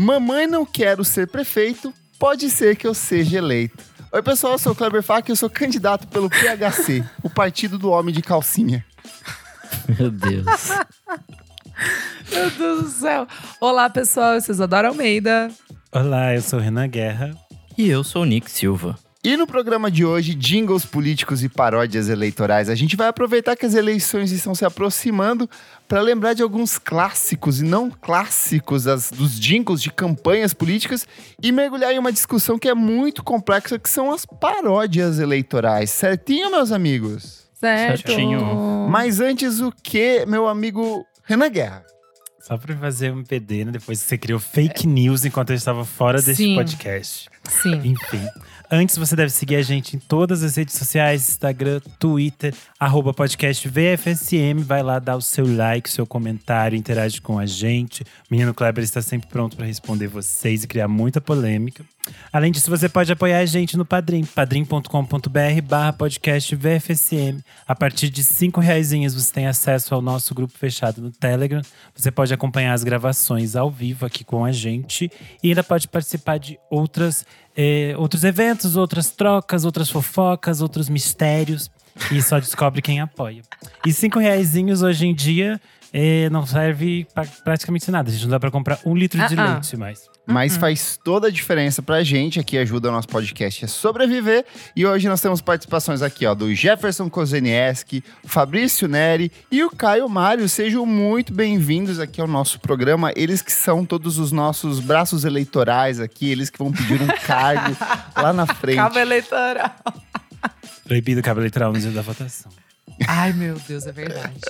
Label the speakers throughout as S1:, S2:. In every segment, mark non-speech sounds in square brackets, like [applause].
S1: Mamãe não quero ser prefeito, pode ser que eu seja eleito. Oi, pessoal, eu sou o Kleber Fak e eu sou candidato pelo PHC, o Partido do Homem de Calcinha.
S2: Meu Deus. [laughs]
S3: Meu Deus do céu. Olá, pessoal. Eu sou Isadora Almeida.
S4: Olá, eu sou Renan Guerra.
S2: E eu sou o Nick Silva.
S1: E no programa de hoje, jingles políticos e paródias eleitorais, a gente vai aproveitar que as eleições estão se aproximando para lembrar de alguns clássicos e não clássicos das, dos jingles de campanhas políticas e mergulhar em uma discussão que é muito complexa, que são as paródias eleitorais. Certinho, meus amigos?
S3: Certo.
S2: Certinho.
S1: Mas antes, o que, meu amigo Renan Guerra?
S4: Só pra fazer um PD, né? Depois você criou fake news enquanto eu estava fora deste
S3: Sim.
S4: podcast.
S3: Sim.
S4: Enfim. Antes, você deve seguir a gente em todas as redes sociais, Instagram, Twitter, arroba podcast VFSM. Vai lá dar o seu like, seu comentário, interage com a gente. Menino Kleber está sempre pronto para responder vocês e criar muita polêmica. Além disso, você pode apoiar a gente no Padrim, padrim.com.br barra podcast VFSM. A partir de cinco reais você tem acesso ao nosso grupo fechado no Telegram. Você pode acompanhar as gravações ao vivo aqui com a gente e ainda pode participar de outras, eh, outros eventos, outras trocas, outras fofocas, outros mistérios. E só descobre quem apoia. E cinco reais hoje em dia eh, não serve pra praticamente nada. A gente não dá pra comprar um litro de
S3: Ah, ah.
S4: leite mais.
S1: Mas faz toda a diferença pra gente, aqui ajuda o nosso podcast a sobreviver. E hoje nós temos participações aqui, ó, do Jefferson Kozenieski, Fabrício Neri e o Caio Mário. Sejam muito bem-vindos aqui ao nosso programa. Eles que são todos os nossos braços eleitorais aqui, eles que vão pedir um cargo [laughs] lá na frente.
S3: Cabo eleitoral.
S4: Proibido cabo eleitoral no dia da votação.
S3: Ai, meu Deus, é verdade.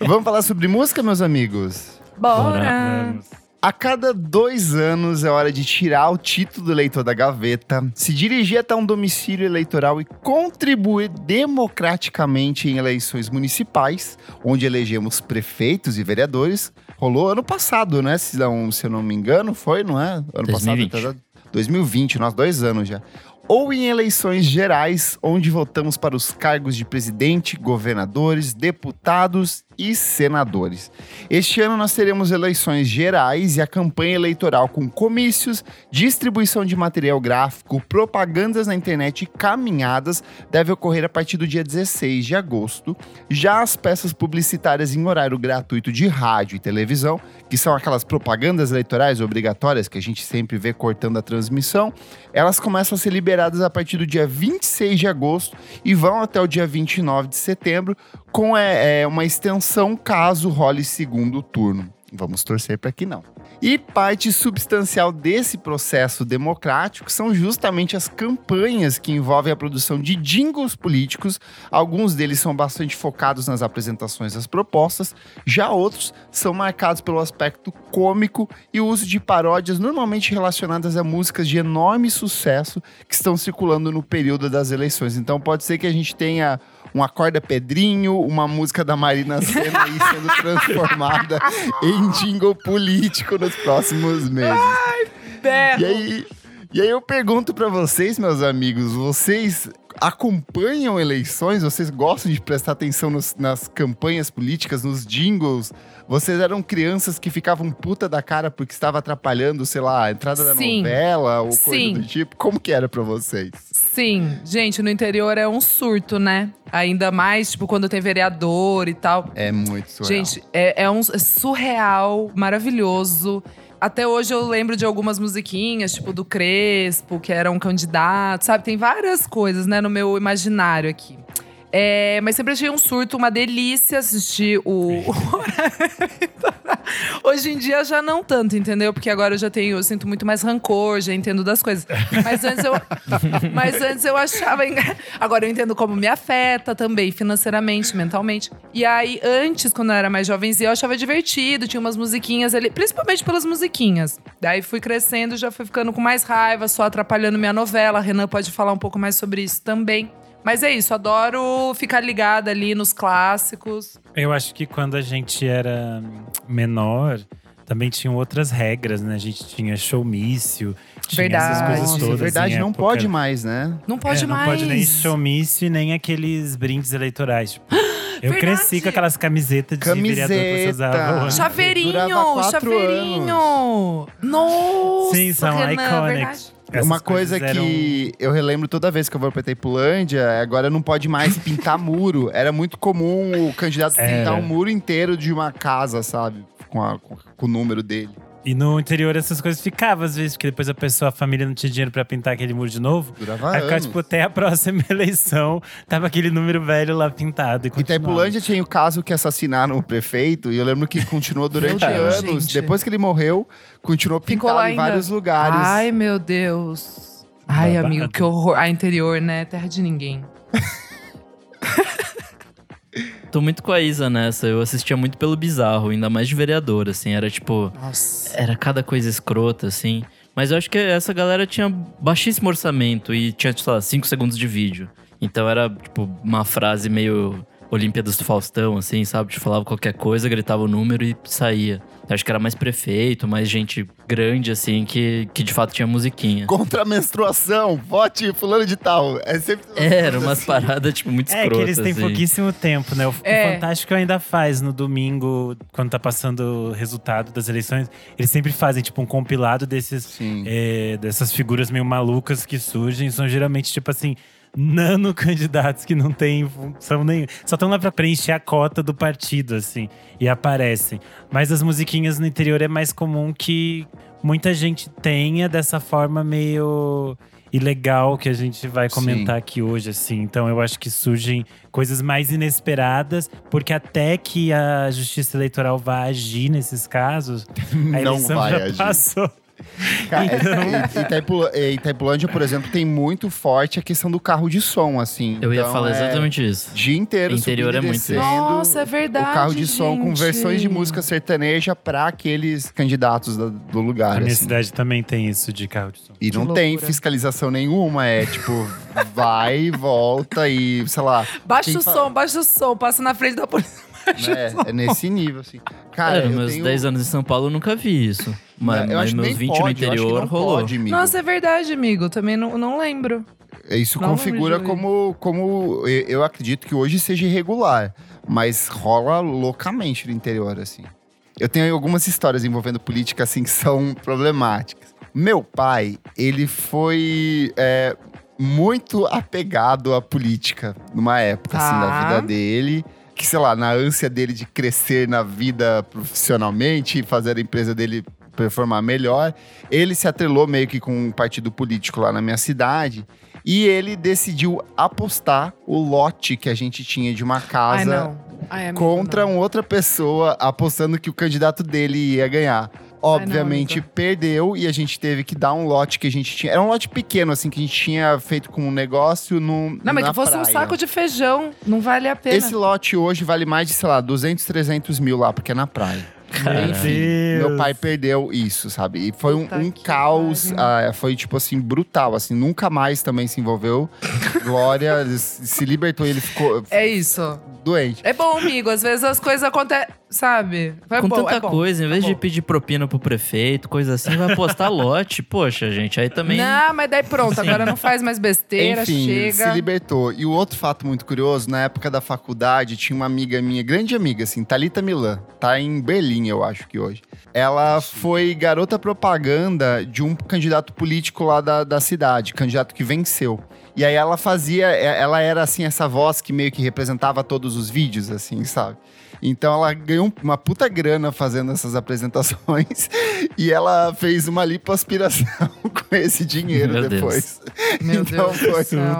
S1: Vamos falar sobre música, meus amigos?
S3: Bora.
S4: Vamos.
S1: A cada dois anos é hora de tirar o título do eleitor da gaveta, se dirigir até um domicílio eleitoral e contribuir democraticamente em eleições municipais, onde elegemos prefeitos e vereadores. Rolou ano passado, né? Se não, se eu não me engano, foi, não é? Ano
S2: 2020.
S1: passado. 2020, nós dois anos já. Ou em eleições gerais, onde votamos para os cargos de presidente, governadores, deputados e senadores. Este ano nós teremos eleições gerais e a campanha eleitoral com comícios, distribuição de material gráfico, propagandas na internet e caminhadas deve ocorrer a partir do dia 16 de agosto. Já as peças publicitárias em horário gratuito de rádio e televisão, que são aquelas propagandas eleitorais obrigatórias que a gente sempre vê cortando a transmissão, elas começam a ser liberadas a partir do dia 26 de agosto e vão até o dia 29 de setembro, com é, é, uma extensão caso role segundo turno. Vamos torcer para que não. E parte substancial desse processo democrático são justamente as campanhas que envolvem a produção de jingles políticos. Alguns deles são bastante focados nas apresentações das propostas, já outros são marcados pelo aspecto cômico e o uso de paródias normalmente relacionadas a músicas de enorme sucesso que estão circulando no período das eleições. Então pode ser que a gente tenha um Acorda Pedrinho, uma música da Marina Senna aí sendo [laughs] transformada em jingle político nos próximos meses.
S3: Berro.
S1: E aí, e aí eu pergunto pra vocês, meus amigos, vocês acompanham eleições? Vocês gostam de prestar atenção nos- nas campanhas políticas, nos jingles? Vocês eram crianças que ficavam puta da cara porque estava atrapalhando, sei lá, a entrada da
S3: Sim.
S1: novela ou coisa
S3: Sim.
S1: do tipo? Como que era pra vocês?
S3: Sim, gente, no interior é um surto, né? Ainda mais, tipo, quando tem vereador e tal.
S1: É muito surreal.
S3: Gente, é, é um é surreal, maravilhoso. Até hoje eu lembro de algumas musiquinhas, tipo do Crespo, que era um candidato, sabe? Tem várias coisas, né, no meu imaginário aqui. É, mas sempre achei um surto, uma delícia assistir o. [laughs] Hoje em dia já não tanto, entendeu? Porque agora eu já tenho, eu sinto muito mais rancor, já entendo das coisas. Mas antes eu, [laughs] mas antes eu achava. Agora eu entendo como me afeta também, financeiramente, mentalmente. E aí, antes, quando eu era mais jovenzinha, eu achava divertido, tinha umas musiquinhas ali, principalmente pelas musiquinhas. Daí fui crescendo, já fui ficando com mais raiva, só atrapalhando minha novela. A Renan pode falar um pouco mais sobre isso também. Mas é isso, adoro ficar ligada ali nos clássicos.
S4: Eu acho que quando a gente era menor, também tinham outras regras, né? A gente tinha showmício, tinha essas
S3: Verdade.
S4: coisas
S1: Nossa,
S4: todas.
S1: é verdade,
S4: em
S1: não
S4: época-
S1: pode mais, né?
S3: Não pode
S4: é,
S3: mais.
S4: Não pode nem showmício, nem aqueles brindes eleitorais. Tipo, [gasps] Eu
S3: Verdade.
S4: cresci com aquelas camisetas de vereador que você usava.
S1: Camiseta.
S3: Chaveirinho, chaveirinho. Nossa,
S4: Sim, são
S3: Renan,
S4: iconics.
S3: verdade.
S4: Essas
S1: Uma coisa
S4: eram-
S1: que eu relembro toda vez que eu vou pra Itaipulândia, agora não pode mais pintar muro. Era muito comum o candidato pintar um muro inteiro de uma casa, sabe? Com, a- com- com o número dele.
S4: E no interior essas coisas ficavam, às vezes, porque depois a pessoa, a família não tinha dinheiro pra pintar aquele muro de novo.
S1: Durava
S4: Aí ficava,
S1: anos.
S4: tipo, até a próxima [laughs] eleição, tava aquele número velho lá pintado. E continuava.
S1: Itaipulândia tinha o caso que assassinaram o prefeito, e eu lembro que continuou [laughs] durante anos.
S3: gente.
S1: Depois que ele morreu, continuou
S3: Ficou
S1: pintado
S3: lá
S1: em
S3: ainda.
S1: vários lugares.
S3: Ai, meu Deus. Ai,
S4: Babado.
S3: amigo, que horror. A interior, né? Terra de ninguém. [laughs]
S2: Tô muito com a Isa nessa. Eu assistia muito pelo bizarro, ainda mais de vereador, assim. Era tipo.
S3: Nossa.
S2: Era cada coisa escrota, assim. Mas eu acho que essa galera tinha baixíssimo orçamento e tinha, sei lá, 5 segundos de vídeo. Então era, tipo, uma frase meio Olimpíadas do Faustão, assim, sabe? Te falava qualquer coisa, gritava o número e saía. Acho que era mais prefeito, mais gente grande, assim, que, que de fato tinha musiquinha.
S1: Contra a menstruação, vote fulano de tal. É sempre.
S2: Era umas paradas, tipo, muito
S4: É
S2: escrotas.
S4: que eles têm
S2: assim.
S4: pouquíssimo tempo, né? O, o
S3: É.
S4: Fantástico ainda faz no domingo, quando tá passando o resultado das eleições. Eles sempre fazem, tipo, um compilado desses, é, dessas figuras meio malucas que surgem. São geralmente, tipo assim, nano candidatos que não têm função nenhuma. Só estão lá pra preencher a cota do partido, assim, e aparecem. Mas as musiquinhas no interior é mais comum que muita gente tenha dessa forma meio ilegal que a gente vai
S1: Sim.
S4: comentar aqui hoje, assim. Então eu acho que surgem coisas mais inesperadas, porque até que a Justiça Eleitoral vá agir nesses casos, a
S1: Não
S4: eleição
S1: vai
S4: já
S1: agir.
S4: passou.
S1: Cara,
S4: Então-
S1: Itaipula- é, Itaipulândia, por exemplo, tem muito forte a questão do carro de som, assim.
S2: Eu ia
S1: Então,
S2: falar
S1: é
S2: exatamente isso.
S1: Dia inteiro
S2: Interior
S1: subindo
S2: é muito
S1: descendo
S3: Nossa, é verdade.
S1: O carro de som com versões de música sertaneja pra aqueles candidatos da- do lugar.
S4: A minha
S1: assim.
S4: cidade também tem isso de carro de som.
S1: E
S3: Que
S1: não tem fiscalização nenhuma, é tipo, vai, volta e, sei lá,
S3: Baixa o
S1: fala?
S3: som, baixa o som. Passa na frente da polícia. [laughs]
S1: Né, é nesse nível, assim. Cara,
S2: é,
S1: eu
S2: meus
S1: tenho...
S2: 10 anos em São Paulo eu nunca vi isso. Mas,
S1: eu
S2: mas meus
S1: nem
S2: 20
S1: pode,
S2: no
S1: eu acho que
S2: interior
S1: não
S2: rolou.
S1: Pode.
S3: Nossa, é verdade, amigo. Também não, não lembro.
S1: Isso
S3: Não
S1: configura como, como eu acredito que hoje seja irregular, mas rola loucamente no interior, assim. Eu tenho algumas histórias envolvendo política, assim, que são problemáticas. Meu pai, ele foi é, muito apegado à política numa época, assim, da
S3: Tá.
S1: vida dele. Que, sei lá, na ânsia dele de crescer na vida profissionalmente e fazer a empresa dele performar melhor, ele se atrelou meio que com um partido político lá na minha cidade. E ele decidiu apostar o lote que a gente tinha de uma
S3: Ai,
S1: casa
S3: não. Ai, amigo,
S1: contra
S3: não.
S1: uma outra pessoa, apostando que o candidato dele ia ganhar. Obviamente
S3: amigo.
S1: perdeu e a gente teve que dar um lote que a gente tinha. Era um lote pequeno, assim, que a gente tinha feito com um negócio no.
S3: Não, mas que fosse um
S1: praia.
S3: saco de feijão. Não vale a pena.
S1: Esse lote hoje vale mais de, sei lá, 200, 300 mil lá, porque é na praia. Enfim, meu pai perdeu isso, sabe? E foi um, um caos, ah, foi tipo assim, brutal, assim, nunca mais também se envolveu. Glória se [laughs] se libertou e ele ficou
S3: É isso.
S1: Doente.
S3: É bom, amigo. Às vezes as coisas acontecem, sabe? É
S2: Com
S3: bom,
S2: tanta
S3: é bom.
S2: coisa, em vez
S3: Tá
S2: de pedir propina pro prefeito, coisa assim, vai postar [laughs] lote. Poxa, gente, aí também.
S3: Não, mas daí pronto. Agora não faz mais besteira,
S1: Enfim,
S3: chega.
S1: se libertou. E o outro fato muito curioso, na época da faculdade, tinha uma amiga minha, grande amiga, assim, Thalita Milan. Tá em Berlim, eu acho que hoje. Ela foi garota propaganda de um candidato político lá da, da cidade, candidato que venceu. E aí ela fazia, é- ela era assim, essa voz que meio que representava todos os vídeos, assim, sabe? Então ela ganhou uma puta grana fazendo essas apresentações [laughs] e ela fez uma lipoaspiração [laughs] com esse dinheiro
S2: Meu Deus.
S1: depois.
S3: Meu
S1: Então
S3: Deus
S1: foi
S3: do céu.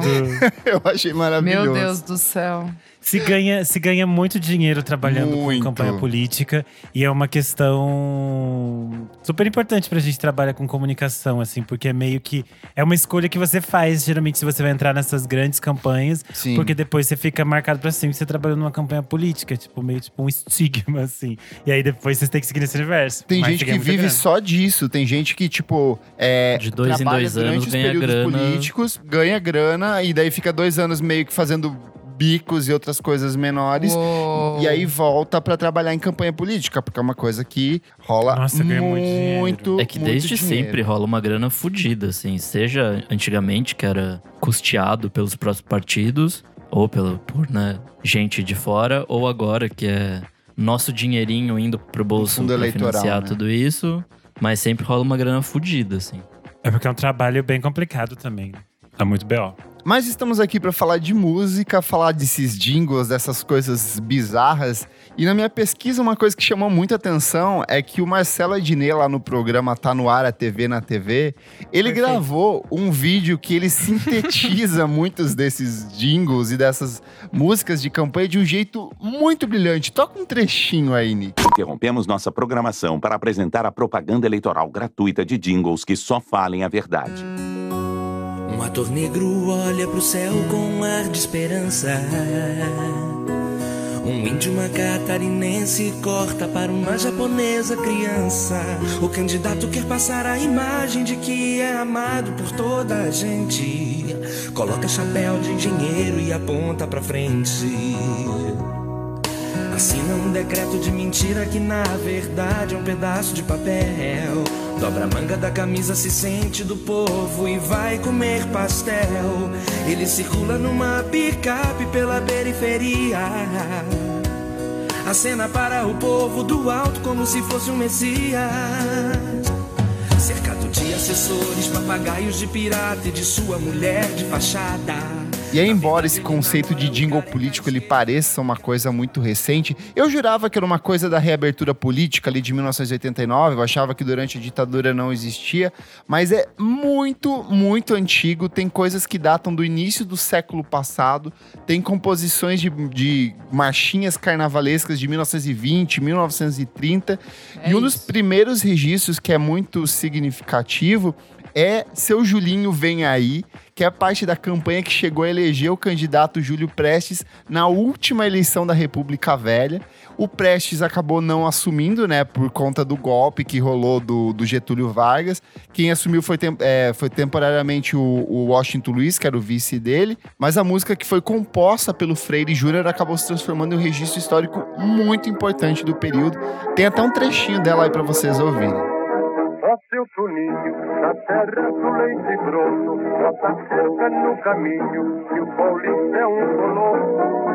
S3: [laughs]
S1: Eu achei maravilhoso.
S3: Meu Deus do céu.
S4: Se ganha, se ganha muito dinheiro trabalhando
S1: Muito.
S4: com campanha política e é uma questão super importante pra gente trabalhar com comunicação, assim, porque é meio que é uma escolha que você faz, geralmente, se você vai entrar nessas grandes campanhas,
S1: Sim.
S4: porque depois você fica marcado pra sempre que você trabalhou numa campanha política, tipo, meio tipo um estigma, assim. E aí depois você tem que seguir nesse universo.
S1: Tem
S4: Mas
S1: gente que vive
S4: grana.
S1: só disso. Tem gente que, tipo, é,
S2: De dois em
S1: trabalha
S2: dois
S1: durante
S2: anos
S1: os
S2: ganha
S1: períodos
S2: grana.
S1: políticos, ganha grana, e daí fica dois anos meio que fazendo bicos e outras coisas menores.
S3: Uou.
S1: E aí volta pra trabalhar em campanha política, porque é uma coisa que rola
S4: Nossa, ganha muito
S1: muito.
S2: É que
S1: muito
S2: desde
S1: dinheiro.
S2: sempre rola uma grana fodida, assim. Seja antigamente, que era custeado pelos próprios partidos, ou pelo, por né, gente de fora, ou agora que é nosso dinheirinho indo pro bolso
S1: eleitoral,
S2: financiar
S1: né?
S2: tudo isso. Mas sempre rola uma grana fodida, assim.
S4: É porque é um trabalho bem complicado também. Tá muito B.O.
S1: Mas estamos aqui para falar de música, falar desses jingles, dessas coisas bizarras. E na minha pesquisa, uma coisa que chamou muita atenção é que o Marcelo Adnet, lá no programa Tá No Ar, a TV na TV, ele
S3: Perfeito.
S1: gravou um vídeo que ele sintetiza [laughs] muitos desses jingles e dessas músicas de campanha de um jeito muito brilhante. Toca um trechinho aí, Nick.
S5: Interrompemos nossa programação para apresentar a propaganda eleitoral gratuita de jingles que só falem a verdade.
S6: Um ator negro olha pro céu com ar de esperança. Um índio, uma catarinense corta para uma japonesa criança. O candidato quer passar a imagem de que é amado por toda a gente. Coloca chapéu de engenheiro e aponta pra frente. Assina um decreto de mentira que na verdade é um pedaço de papel. Dobra a manga da camisa, se sente do povo e vai comer pastel. Ele circula numa picape pela periferia. Acena para o povo do alto como se fosse um messias. Cercado de assessores, papagaios de pirata e de sua mulher de fachada.
S1: E aí, embora esse conceito de jingle político ele pareça uma coisa muito recente, eu jurava que era uma coisa da reabertura política ali de 1989, eu achava que durante a ditadura não existia, mas é muito, muito antigo, tem coisas que datam do início do século passado, tem composições de, de marchinhas carnavalescas de 1920, 1930,
S3: É
S1: e um dos
S3: isso.
S1: primeiros registros que é muito significativo é Seu Julinho Vem Aí, que é parte da campanha que chegou a eleger o candidato Júlio Prestes na última eleição da República Velha. O Prestes acabou não assumindo, né, por conta do golpe que rolou do, do Getúlio Vargas. Quem assumiu foi, tem- é, foi temporariamente o, o Washington Luiz, que era o vice dele. Mas a música que foi composta pelo Freire Júnior acabou se transformando em um registro histórico muito importante do período. Tem até um trechinho dela aí para vocês ouvirem.
S7: Ó seu na terra do leite grosso, bota cerca no caminho, que o Paulista é um colosso.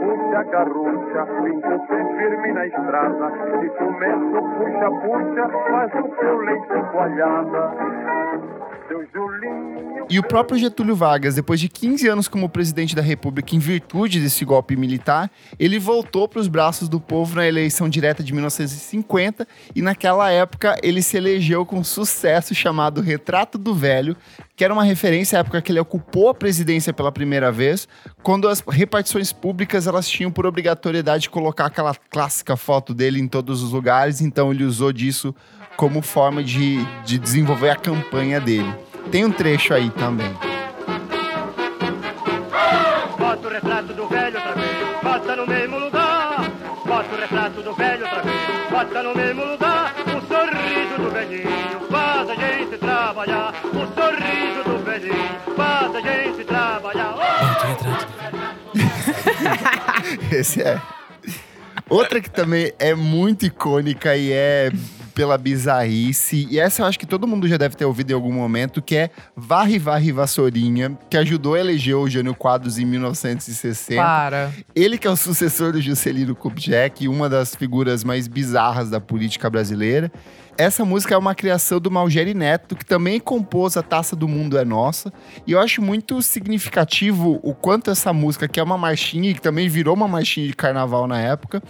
S7: Puxa a garrucha, pinta o pé firme na estrada, e começa o puxa-puxa, faz o seu leite coalhada.
S1: E o próprio Getúlio Vargas, depois de 15 anos como presidente da República, em virtude desse golpe militar, ele voltou para os braços do povo na eleição direta de 1950 e naquela época ele se elegeu com um sucesso chamado Retrato do Velho, que era uma referência à época que ele ocupou a presidência pela primeira vez, quando as repartições públicas elas tinham por obrigatoriedade colocar aquela clássica foto dele em todos os lugares, então ele usou disso como forma de, de desenvolver a campanha dele. Tem um trecho aí também.
S7: Bota o retrato do velho outra vez, bota no mesmo lugar. Bota o retrato do velho outra vez, bota no mesmo lugar. O sorriso do velhinho faz a gente trabalhar. O sorriso do velhinho faz a gente trabalhar.
S4: Bota o retrato do [laughs]
S1: Esse é. Outra que também é muito icônica e é pela bizarrice, e essa eu acho que todo mundo já deve ter ouvido em algum momento, que é Varre Varre Vassourinha, que ajudou a eleger o Jânio Quadros em 1960.
S3: Para.
S1: Ele que é o sucessor do Juscelino Kubitschek, uma das figuras mais bizarras da política brasileira. Essa música é uma criação do Malgeri Neto, que também compôs A Taça do Mundo é Nossa. E eu acho muito significativo o quanto essa música, que é uma marchinha e que também virou uma marchinha de carnaval na época,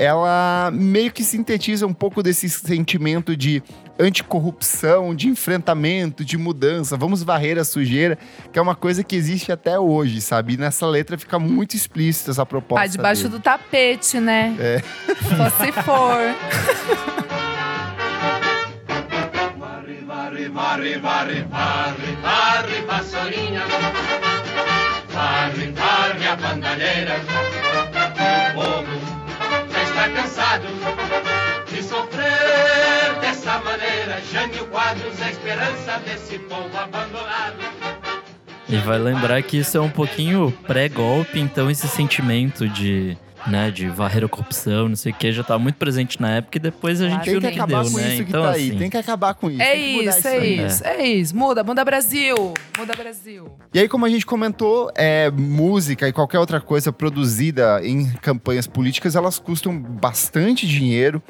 S1: ela meio que sintetiza um pouco desse sentimento de anticorrupção, de enfrentamento, de mudança. Vamos varrer a sujeira, que é uma coisa que existe até hoje, sabe? E nessa letra fica muito explícita essa proposta.
S3: Ah, debaixo
S1: dele.
S3: do tapete, né? É. Só se for.
S8: Varre, varre, varre, varre, varre. Varre, varre a bandalheira. O povo já está cansado de sofrer dessa maneira. Jânio Quadros a esperança desse povo abandonado.
S2: E vai lembrar que isso é um pouquinho pré-golpe, então esse sentimento de né? De varrer a corrupção, não sei o que, já tava muito presente na época e depois a gente
S1: Tem
S2: viu
S1: que
S2: no que
S1: acabar
S2: deu,
S1: com
S2: né?
S1: isso que
S2: então,
S1: tá aí.
S2: assim,
S1: Tem que acabar com isso.
S3: É
S1: tem que mudar
S3: isso, é isso, é isso. Muda, muda Brasil. Muda Brasil.
S1: E aí, como a gente comentou, é, música e qualquer outra coisa produzida em campanhas políticas, elas custam bastante dinheiro.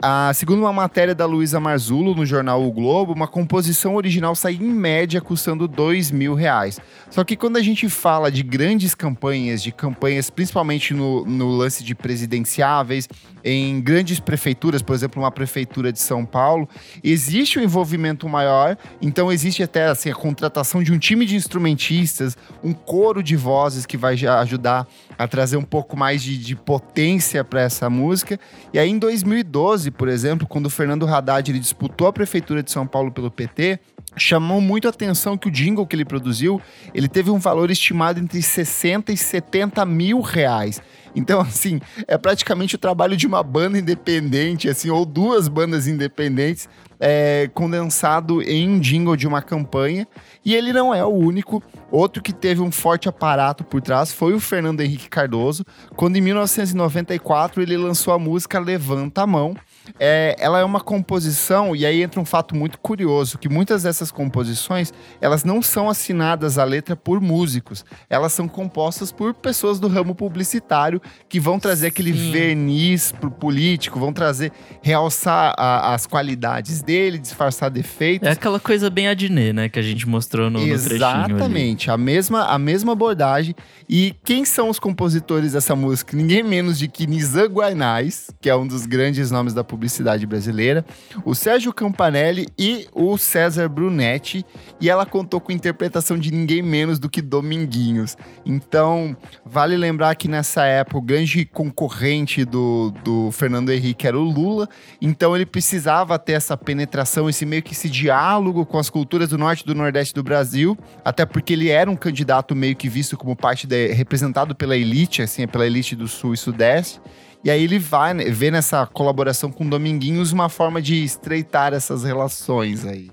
S1: Ah, segundo uma matéria da Luísa Marzullo no jornal O Globo, uma composição original sai em média custando dois mil reais. Só que quando a gente fala de grandes campanhas, de campanhas principalmente no, no lance de presidenciáveis, em grandes prefeituras, por exemplo, uma prefeitura de São Paulo, existe um envolvimento maior, então existe até assim, a contratação de um time de instrumentistas, um coro de vozes que vai ajudar a trazer um pouco mais de, de potência para essa música. E aí, em 2012, por exemplo, quando o Fernando Haddad ele disputou a prefeitura de São Paulo pelo PT, chamou muito a atenção que o jingle que ele produziu, ele teve um valor estimado entre 60 e 70 mil reais. Então, assim, é praticamente o trabalho de uma banda independente, assim, ou duas bandas independentes, é, condensado em um jingle de uma campanha. E ele não é o único. Outro que teve um forte aparato por trás foi o Fernando Henrique Cardoso, quando em 1994 ele lançou a música Levanta a Mão. É, ela é uma composição, e aí entra um fato muito curioso, que muitas dessas composições, elas não são assinadas a letra por músicos, elas são compostas por pessoas do ramo publicitário que vão trazer aquele
S3: Sim.
S1: verniz pro político, vão trazer, realçar a- as qualidades dele, disfarçar defeitos.
S2: É aquela coisa bem Adnet, né? Que a gente mostrou no, no trechinho ali.
S1: Exatamente, a mesma, a mesma abordagem. E quem são os compositores dessa música? Ninguém menos de que Nizam Guanais, que é um dos grandes nomes da publicidade brasileira, o Sérgio Campanelli e o César Brunetti. E ela contou com interpretação de ninguém menos do que Dominguinhos. Então, vale lembrar que nessa época o grande concorrente do, do Fernando Henrique era o Lula. Então ele precisava ter essa penetração, esse meio que esse diálogo com as culturas do norte e do nordeste do Brasil, até porque ele era um candidato meio que visto como parte da, representado pela elite, assim, pela elite do sul e sudeste. E aí ele vai né, vê nessa colaboração com Dominguinhos uma forma de estreitar essas relações aí.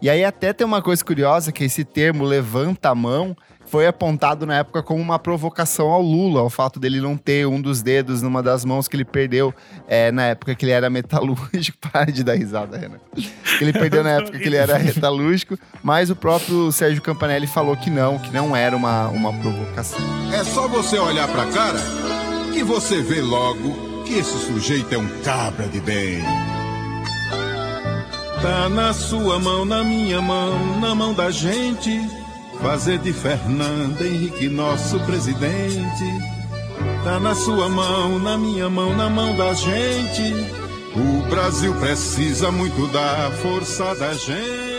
S1: E aí até tem uma coisa curiosa que esse termo levanta a mão foi apontado na época como uma provocação ao Lula, ao fato dele não ter um dos dedos numa das mãos que ele perdeu é, na época que ele era metalúrgico. [laughs] Para de dar risada, Renan. Ele perdeu na época que ele era metalúrgico, mas o próprio Sérgio Campanelli falou que não, que não era uma, uma provocação.
S9: É só você olhar pra cara que você vê logo que esse sujeito é um cabra de bem. Tá na sua mão, na minha mão, na mão da gente. Fazer de Fernando Henrique nosso presidente. Tá na sua mão, na minha mão, na mão da gente. O Brasil precisa muito da força da gente.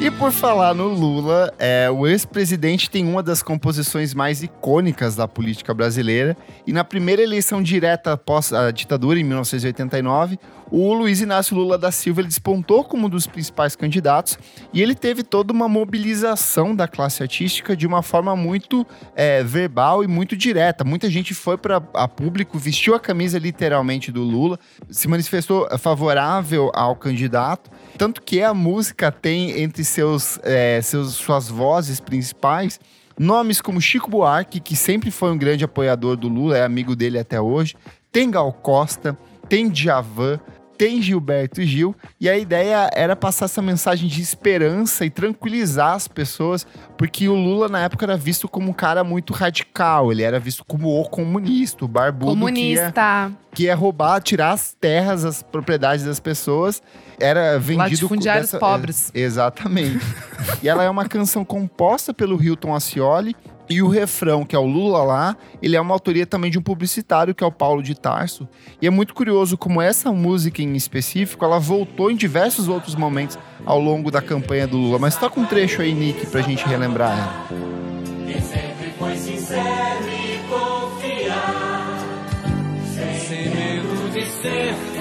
S1: E por falar no Lula, é, o ex-presidente tem uma das composições mais icônicas da política brasileira. E na primeira eleição direta após a ditadura, em 1989, o Luiz Inácio Lula da Silva despontou como um dos principais candidatos. E ele teve toda uma mobilização da classe artística de uma forma muito é, verbal e muito direta. Muita gente foi para a público, vestiu a camisa literalmente do Lula, se manifestou favorável ao candidato. Tanto que a música tem entre seus, é, seus suas vozes principais nomes como Chico Buarque, que sempre foi um grande apoiador do Lula, é amigo dele até hoje. Tem Gal Costa, tem Djavan, tem Gilberto Gil, e a ideia era passar essa mensagem de esperança e tranquilizar as pessoas, porque o Lula na época era visto como um cara muito radical, ele era visto como o comunista, o barbudo que ia,
S3: Comunista.
S1: que ia roubar, tirar as terras, as propriedades das pessoas. Era vendido
S3: Latifundiários
S1: dessa-
S3: pobres.
S1: é, exatamente. e ela é uma canção composta pelo Hilton Ascioli. E o refrão, que é o Lula lá, ele é uma autoria também de um publicitário, que é o Paulo de Tarso. E é muito curioso como essa música em específico, ela voltou em diversos outros momentos ao longo da campanha do Lula. Mas toca um trecho aí, Nick, pra gente relembrar ela.
S6: Sem medo de ser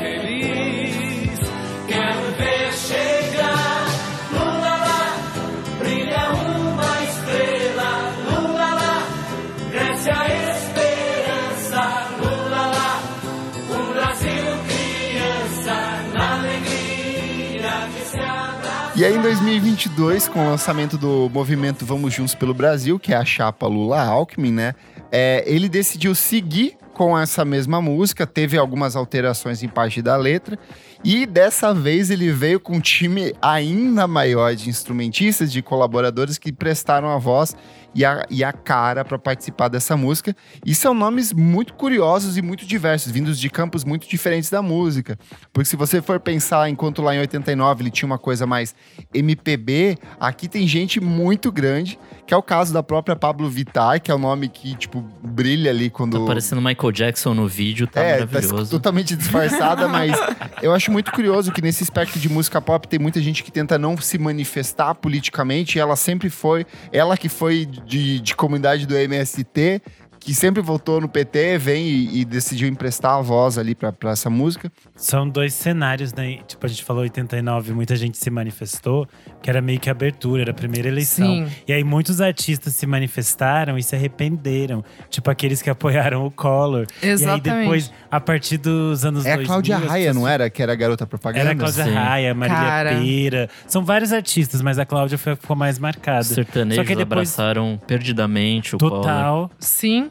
S1: E aí, em 2022, com o lançamento do movimento Vamos Juntos pelo Brasil, que é a chapa Lula-Alckmin, né? é, ele decidiu seguir com essa mesma música, teve algumas alterações em parte da letra. E dessa vez ele veio com um time ainda maior de instrumentistas, de colaboradores que prestaram a voz e a, e a cara para participar dessa música. E são nomes muito curiosos e muito diversos, vindos de campos muito diferentes da música. Porque se você for pensar, enquanto lá em 89 ele tinha uma coisa mais MPB, aqui tem gente muito grande, que é o caso da própria Pablo Vittar, que é o nome que, tipo, brilha ali quando.
S2: Tá parecendo Michael Jackson no vídeo, tá
S1: é, tá
S2: maravilhoso.
S1: totalmente disfarçada, mas eu acho muito curioso que nesse espectro de música pop tem muita gente que tenta não se manifestar politicamente, e ela sempre foi, ela que foi de, de comunidade do MST, que sempre votou no PT, vem e, e decidiu emprestar a voz ali pra, pra essa música.
S4: São dois cenários, né? Tipo, a gente falou 89, muita gente se manifestou, que era meio que abertura, era a primeira eleição.
S3: Sim.
S4: E aí muitos artistas se manifestaram e se arrependeram. Tipo, aqueles que [laughs] apoiaram o Collor.
S3: Exatamente.
S4: E aí depois, a partir dos anos
S1: É a
S4: 2000…
S1: Cláudia
S4: as
S1: Raia,
S4: pessoas-
S1: não era? Que era a garota propaganda?
S4: Era a Cláudia
S2: Sim.
S4: Raia, Marília
S3: Cara.
S4: Pera. São vários artistas, mas a Cláudia a ficou mais marcada.
S2: Os sertanejos
S4: Só que depois,
S2: abraçaram perdidamente o Collor.
S4: total.
S3: Sim.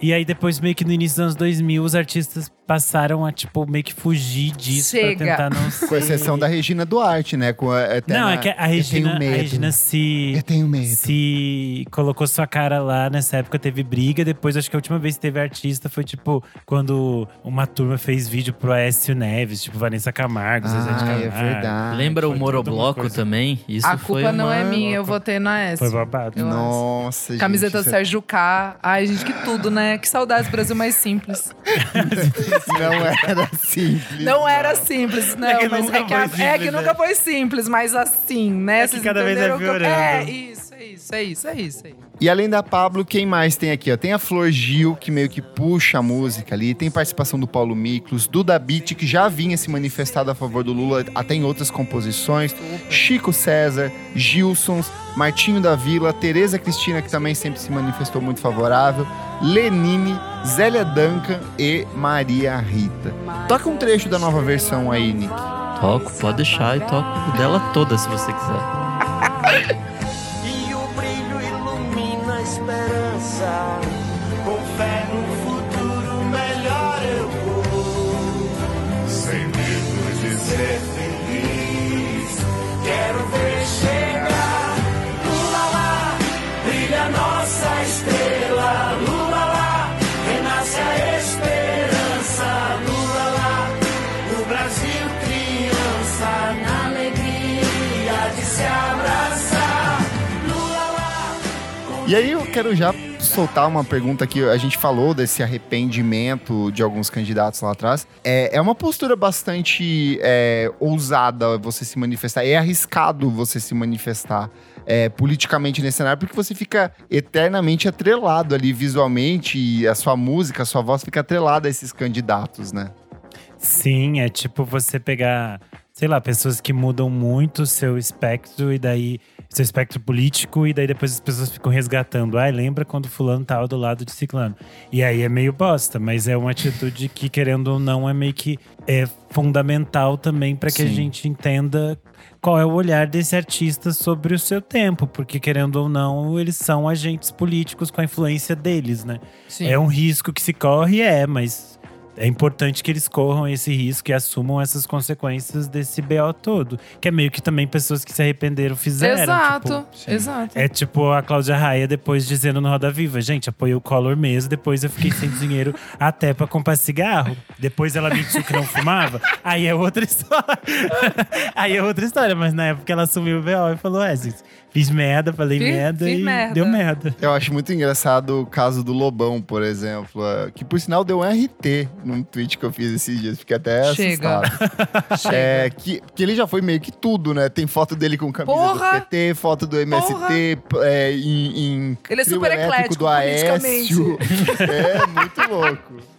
S4: E aí depois, meio que no início dos anos 2000, os artistas passaram a, tipo, meio que fugir disso
S3: Chega.
S4: pra tentar não ser…
S1: Com exceção da Regina Duarte, né? Com a eterna,
S4: Não, é que a Regina,
S1: eu
S4: a
S1: tenho medo.
S4: Regina se,
S1: Eu tenho medo.
S4: se colocou sua cara lá nessa época, teve briga. Depois, acho que a última vez que teve artista foi tipo quando uma turma fez vídeo pro Aécio Neves, tipo Vanessa Camargo, Zezé de
S1: Ah,
S4: Camargo.
S1: é verdade.
S2: Lembra o
S4: Foi uma
S2: Morobloco também? Isso
S3: a
S2: foi
S3: culpa não
S2: uma-
S3: é minha, eu votei na S.
S4: Foi babado.
S3: Acho.
S1: Nossa, gente.
S3: Camiseta do
S1: é-
S3: Sérgio K. Ai, gente, que tudo, né? Que saudades Brasil mais simples. [laughs]
S1: Não era simples.
S3: Não era simples, não.
S4: É que
S3: mas
S4: nunca
S3: é que, a-
S4: foi
S3: é
S4: simples,
S3: que
S4: né?
S3: nunca foi simples, mas assim, né?
S4: É que
S3: Vocês
S4: cada vez
S3: É,
S4: piorando.
S3: isso, é isso, é isso, é isso. É isso.
S1: E além da Pablo, quem mais tem aqui? Ó? Tem a Flor Gil, que meio que puxa a música ali. Tem participação do Paulo Miklos, Duda Beat, que já vinha se manifestado a favor do Lula, até em outras composições. Chico César, Gilsons, Martinho da Vila, Tereza Cristina, que também sempre se manifestou muito favorável. Lenine, Zélia Duncan e Maria Rita. Toca um trecho da nova versão aí, Nick.
S2: Toco, pode deixar e toco dela toda se você quiser. [laughs]
S6: Com fé no futuro melhor eu vou. Sem medo de ser feliz. Quero ver chegar. Lula lá, brilha nossa estrela. Lula lá, renasce a esperança. Lula lá, o Brasil criança. Na alegria de se abraçar. Lula lá.
S1: E aí eu quero já soltar uma pergunta que a gente falou desse arrependimento de alguns candidatos lá atrás. É, é uma postura bastante é, ousada você se manifestar. É arriscado você se manifestar é, politicamente nesse cenário, porque você fica eternamente atrelado ali visualmente e a sua música, a sua voz fica atrelada a esses candidatos, né?
S4: Sim, é tipo você pegar, sei lá, pessoas que mudam muito o seu espectro e daí seu espectro político e daí depois as pessoas ficam resgatando. Ai, lembra quando fulano tava do lado de ciclano? E aí é meio bosta, mas é uma atitude que querendo ou não é meio que é fundamental também para que a
S1: Sim.
S4: gente entenda qual é o olhar desse artista sobre o seu tempo, porque querendo ou não, eles são agentes políticos com a influência deles, né?
S3: Sim.
S4: É um risco que se corre, é, mas é importante que eles corram esse risco e assumam essas consequências desse BO todo. Que é meio que também pessoas que se arrependeram fizeram.
S3: Exato,
S4: tipo,
S3: exato.
S4: é tipo a Cláudia Raia depois dizendo no Roda Viva, gente, apoiei o Collor mesmo, depois eu fiquei sem dinheiro [laughs] até pra comprar cigarro. Depois ela mentiu que não fumava. Aí é outra [laughs] história. Aí é outra história, mas na época ela assumiu o BO e falou: é, gente, fiz merda, falei
S3: Fiz-
S4: merda
S3: fiz
S4: e
S3: merda."
S4: deu merda.
S1: Eu acho muito engraçado o caso do Lobão, por exemplo, é, que por sinal deu um RT num tweet que eu fiz esses dias, fiquei até
S3: Chega.
S1: assustado. [laughs]
S3: Chega.
S1: É, que, que ele já foi meio que tudo, né? Tem foto dele com camisa
S3: Porra!
S1: do PT, foto do MST, é, em, em
S3: Ele é super eclético
S1: do Aécio. [laughs] é, muito louco.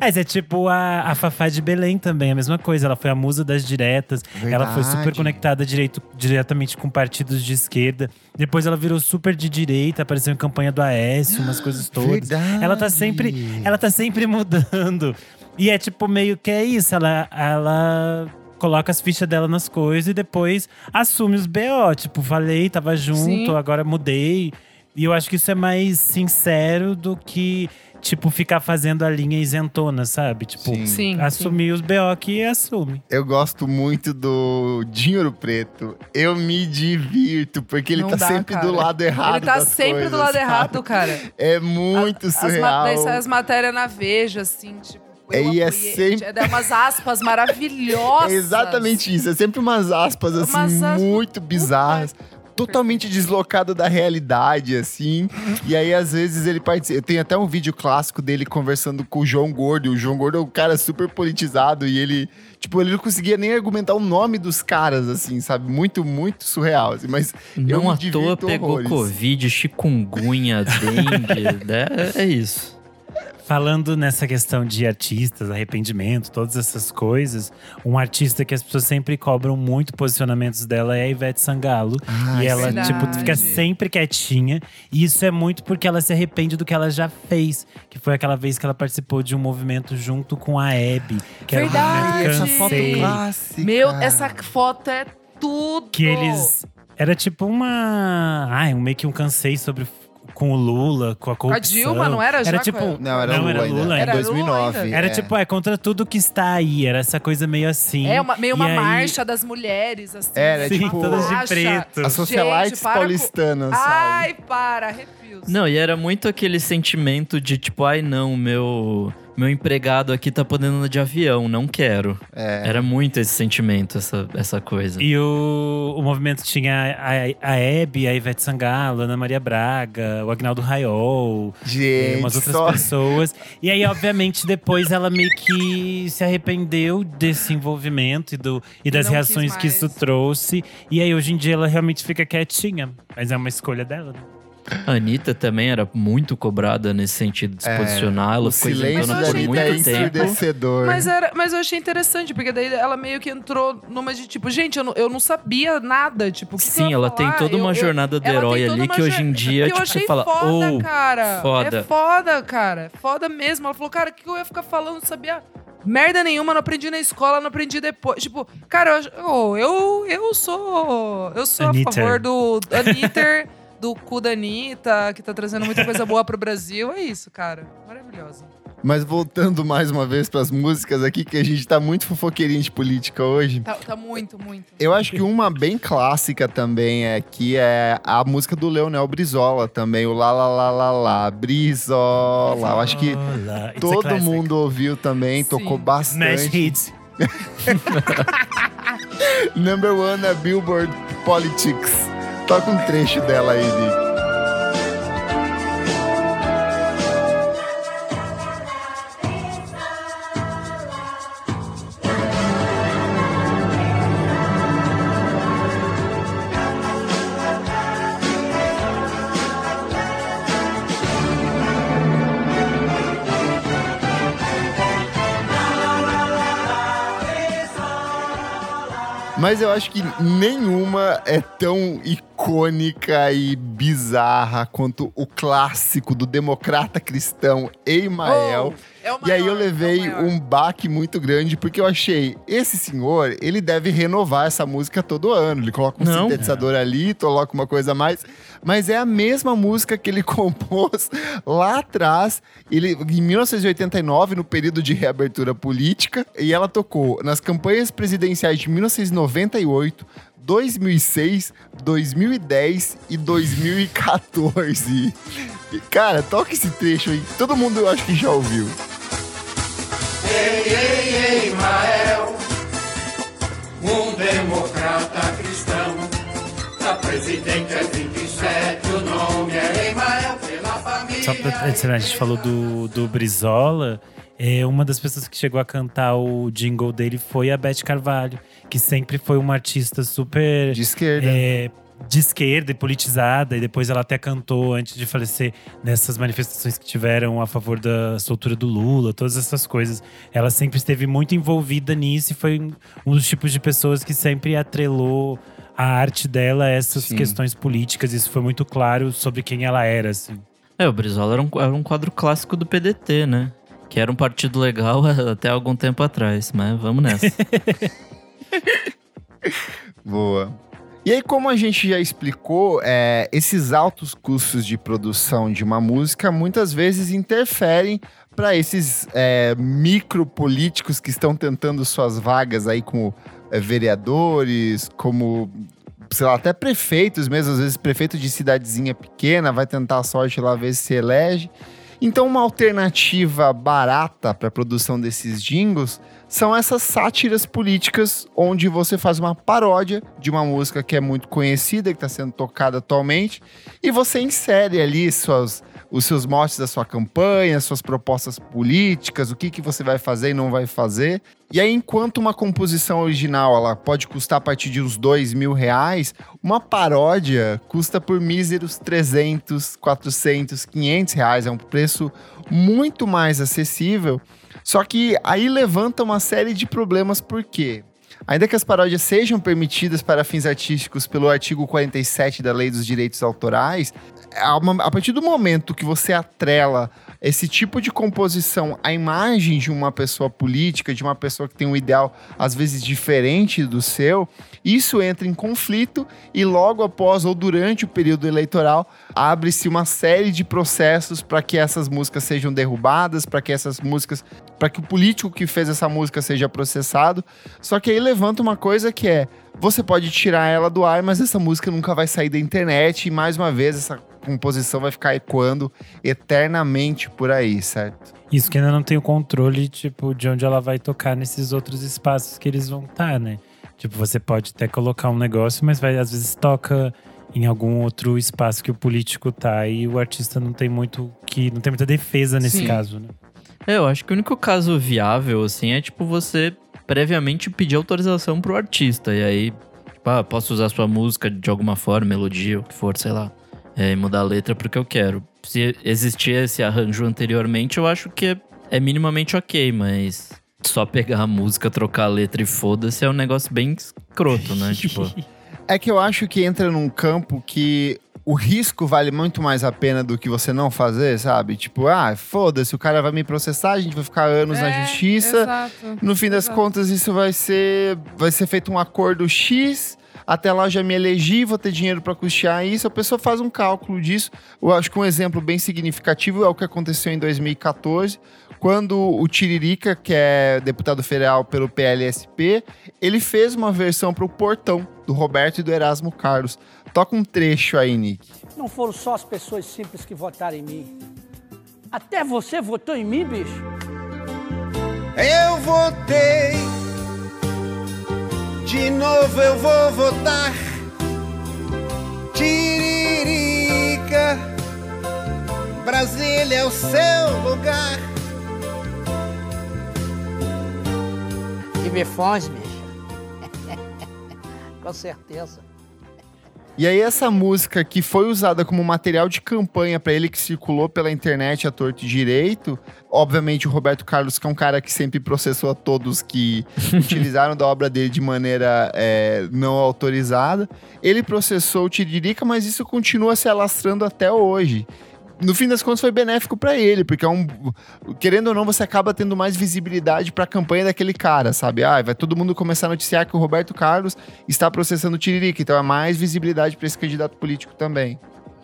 S4: Mas é tipo a, a Fafá de Belém também, a mesma coisa. Ela foi a musa das diretas. Ela foi super
S1: Verdade.
S4: conectada direito, diretamente com partidos de esquerda. Depois ela virou super de direita, apareceu em campanha do Aécio, umas coisas [gasps] todas.
S1: Verdade.
S4: Ela tá sempre, ela tá sempre mudando. E é tipo meio que é isso, ela, ela coloca as fichas dela nas coisas e depois assume os BO. Tipo, falei, tava junto,
S3: Sim.
S4: agora mudei. E eu acho que isso é mais sincero do que, tipo, ficar fazendo a linha isentona, sabe? Tipo,
S1: Sim.
S3: Sim.
S4: assumir os BO que assume.
S1: Eu gosto muito do Dinheiro Preto. Eu me divirto, porque ele
S3: Não
S1: tá
S3: dá,
S1: sempre
S3: cara.
S1: do lado errado.
S3: Ele tá
S1: das
S3: sempre
S1: coisas,
S3: do lado
S1: sabe?
S3: errado, cara.
S1: É muito
S3: As ma-
S1: surreal.
S3: Daí sai as matérias na Veja, assim, tipo.
S1: É, e é sempre-
S3: É umas aspas maravilhosas.
S1: É [laughs] exatamente isso. É sempre umas aspas, assim,
S3: Umas aspas-
S1: muito bizarras. Totalmente deslocado da realidade, assim. E aí, às vezes, ele participa. Tem até um vídeo clássico dele conversando com o João Gordo. O João Gordo é um cara super politizado. E ele, tipo, ele não conseguia nem argumentar o nome dos caras, assim, sabe? Muito, muito surreal. Assim. Mas eu
S2: Não
S1: me
S2: à toa pegou
S1: horrores.
S2: Covid, chikungunya, dengue. [laughs] né? É isso.
S4: Falando nessa questão de artistas, arrependimento, todas essas coisas, um artista que as pessoas sempre cobram muito posicionamentos dela é a Ivete Sangalo.
S1: Ah,
S4: e ela,
S3: verdade.
S4: tipo, fica sempre quietinha. E isso é muito porque ela se arrepende do que ela já fez. Que foi aquela vez que ela participou de um movimento junto com a Hebe. Que era
S3: Verdade.
S4: movimento
S1: Essa foto
S4: Cansei.
S1: clássica.
S3: Meu, essa foto é tudo.
S4: Que eles. Era tipo uma. Ai, um, meio que um cansei sobre. Com o Lula, com a
S3: Com a
S4: corrupção.
S3: Dilma, não era já?
S4: Era tipo.
S3: com-
S1: Não, era
S4: Não,
S1: Lula,
S4: era. Lula
S1: Em
S3: ainda.
S1: 2009.
S3: Era
S4: Era
S1: é.
S4: tipo, é contra tudo que está aí. Era essa coisa meio assim.
S3: É uma, meio
S4: E
S3: uma
S4: aí-
S3: marcha das mulheres, assim.
S1: Era? Sim,
S3: Uma
S1: todas
S4: de preto.
S1: As socialites
S3: com-
S1: paulistanas, sabe?
S3: Ai, para, arrepios.
S2: Não, e era muito aquele sentimento de tipo, ai não, meu, meu empregado aqui tá podendo andar de avião, não quero.
S1: É.
S2: Era muito esse sentimento, essa, essa coisa.
S4: E o, o movimento tinha a, a Hebe, a Ivete Sangalo, a Ana Maria Braga, o Agnaldo Raiol, e
S1: Gente,
S4: umas outras
S1: só...
S4: pessoas. E aí, obviamente, depois ela meio que se arrependeu desse envolvimento e, do, e das
S3: não
S4: reações que isso trouxe. E aí, hoje em dia, ela realmente fica quietinha. Mas é uma escolha dela, né?
S2: A Anitta também era muito cobrada nesse sentido de se
S1: É,
S2: posicionar. Ela
S1: O
S2: ficou
S1: silêncio
S2: por
S1: Anitta é
S2: muito tempo.
S3: Mas, era, mas eu achei interessante, porque daí ela meio que entrou numa de tipo, gente, eu não, eu não sabia nada. Tipo, eu
S2: Sim, ela tem toda
S3: Eu-
S2: uma
S3: eu-
S2: jornada do
S3: ela tem
S2: herói ali que hoje em dia,
S3: que eu
S2: tipo,
S3: achei
S2: você fala,
S3: foda,
S2: oh,
S3: cara.
S2: foda.
S3: É foda, cara. Foda mesmo. Ela falou, cara, o que eu ia ficar falando? Não sabia merda nenhuma, não aprendi na escola, não aprendi depois. Tipo, cara, eu, oh, eu, eu sou. Eu sou
S4: Anitta.
S3: a favor do Anitter, [laughs] do cu da Anitta, que tá trazendo muita coisa boa pro Brasil. É isso, cara. Maravilhosa.
S1: Mas voltando mais uma vez pras músicas aqui, que a gente tá muito fofoqueirinho de política hoje.
S3: Tá, tá muito, muito.
S1: Eu acho que uma bem clássica também é que é a música do Leonel Brizola também, o Lá Lá Lá Lá Lá, Brizola. Eu acho que
S4: it's a
S1: todo mundo ouviu também,
S3: Sim.
S1: tocou
S4: Smash
S1: bastante.
S4: hits. [laughs]
S1: Number one na Billboard Politics. Toca um trecho dela aí. Mas eu acho que nenhuma é tão icônica e bizarra quanto o clássico do democrata cristão Emael.
S3: Oh, é
S1: E aí eu
S3: é
S1: levei
S3: maior.
S1: um baque muito grande, porque eu achei, esse senhor, ele deve renovar essa música todo ano. Ele coloca um
S2: Não.
S1: sintetizador ali, coloca uma coisa a mais. Mas é a mesma música que ele [laughs] compôs lá atrás, ele, em 1989, no período de reabertura política. E ela tocou nas campanhas presidenciais de 1998, 2006, 2010 e 2014. E, cara, toca esse trecho aí. Todo mundo eu acho que já ouviu.
S8: Ei, ei, ei, Mael, um democrata cristão. Pra presidente é 27, o nome é Emael pela família.
S4: Só pra adicionar, a gente falou do, do Brizola. É, uma das pessoas que chegou a cantar o jingle dele foi a Beth Carvalho, que sempre foi uma artista super
S1: De esquerda.
S4: é, de esquerda e politizada, e depois ela até cantou antes de falecer nessas manifestações que tiveram a favor da soltura do Lula, todas essas coisas. Ela sempre esteve muito envolvida nisso e foi um dos tipos de pessoas que sempre atrelou a arte dela a essas
S1: Sim.
S4: questões políticas. Isso foi muito claro sobre quem ela era, assim.
S2: É, o Brizola era um, era um quadro clássico do PDT, né? Que era um partido legal [laughs] até algum tempo atrás, mas vamos nessa. [laughs]
S1: Boa. E aí, como a gente já explicou, é, esses altos custos de produção de uma música muitas vezes interferem para esses é, micropolíticos que estão tentando suas vagas aí como é, vereadores, como sei lá, até prefeitos mesmo, às vezes prefeito de cidadezinha pequena vai tentar a sorte lá ver se se elege. Então, uma alternativa barata para a produção desses jingles são essas sátiras políticas, onde você faz uma paródia de uma música que é muito conhecida, que está sendo tocada atualmente, e você insere ali suas, os seus motes da sua campanha, suas propostas políticas, o que, que você vai fazer e não vai fazer. E aí, enquanto uma composição original ela pode custar a partir de uns dois mil reais, uma paródia custa por míseros 300, 400, 500 reais. É um preço muito mais acessível. Só que aí levanta uma série de problemas, por quê? Ainda que as paródias sejam permitidas para fins artísticos pelo artigo 47 da Lei dos Direitos Autorais, a partir do momento que você atrela esse tipo de composição à imagem de uma pessoa política, de uma pessoa que tem um ideal às vezes diferente do seu, isso entra em conflito e logo após ou durante o período eleitoral abre-se uma série de processos para que essas músicas sejam derrubadas, para que essas músicas, para que o político que fez essa música seja processado. Só que aí levanta uma coisa que é você pode tirar ela do ar, mas essa música nunca vai sair da internet e mais uma vez essa composição vai ficar ecoando eternamente por aí, certo?
S4: Isso que ainda não tem o controle, tipo, de onde ela vai tocar nesses outros espaços que eles vão estar, tá, né? Tipo, você pode até colocar um negócio, mas vai às vezes toca em algum outro espaço que o político tá e o artista não tem muito que não tem muita defesa nesse
S3: Sim.
S4: caso, né?
S2: É, eu acho que o único caso viável, assim, é tipo você previamente pedir autorização pro artista. E aí, tipo, ah, posso usar sua música de alguma forma, melodia, o que for, sei lá. É, e mudar a letra porque eu quero. Se existia esse arranjo anteriormente, eu acho que é, é minimamente ok, mas só pegar a música, trocar a letra e foda-se é um negócio bem escroto, né? [laughs] tipo.
S1: É que eu acho que entra num campo que o risco vale muito mais a pena do que você não fazer, sabe? Tipo, ah, foda-se, o cara vai me processar, a gente vai ficar anos na
S3: É,
S1: justiça.
S3: exato.
S1: No fim das
S3: Exato.
S1: contas, isso vai ser, vai ser feito um acordo X. Até lá eu já me elegi, vou ter dinheiro para custear isso. A pessoa faz um cálculo disso. Eu acho que um exemplo bem significativo é o que aconteceu em 2014, quando o Tiririca, que é deputado federal pelo PLSP, ele fez uma versão para o Portão do Roberto e do Erasmo Carlos. Toca um trecho aí, Nick.
S10: Não foram só as pessoas simples que votaram em mim. Até você votou em mim, bicho?
S11: Eu votei, de novo eu vou votar. Tiririca, Brasília é o seu lugar.
S10: Fãs, bicho. [laughs] Com certeza.
S1: E aí essa música que foi usada como material de campanha para ele que circulou pela internet a torto e direito, obviamente o Roberto Carlos que é um cara que sempre processou a todos que [laughs] utilizaram da obra dele de maneira é, não autorizada, ele processou o Tiririca, mas isso continua se alastrando até hoje. No fim das contas foi benéfico para ele, porque é um querendo ou não você acaba tendo mais visibilidade para a campanha daquele cara, sabe? Ah, vai todo mundo começar a noticiar que o Roberto Carlos está processando o Tiririca, então é mais visibilidade para esse candidato político também.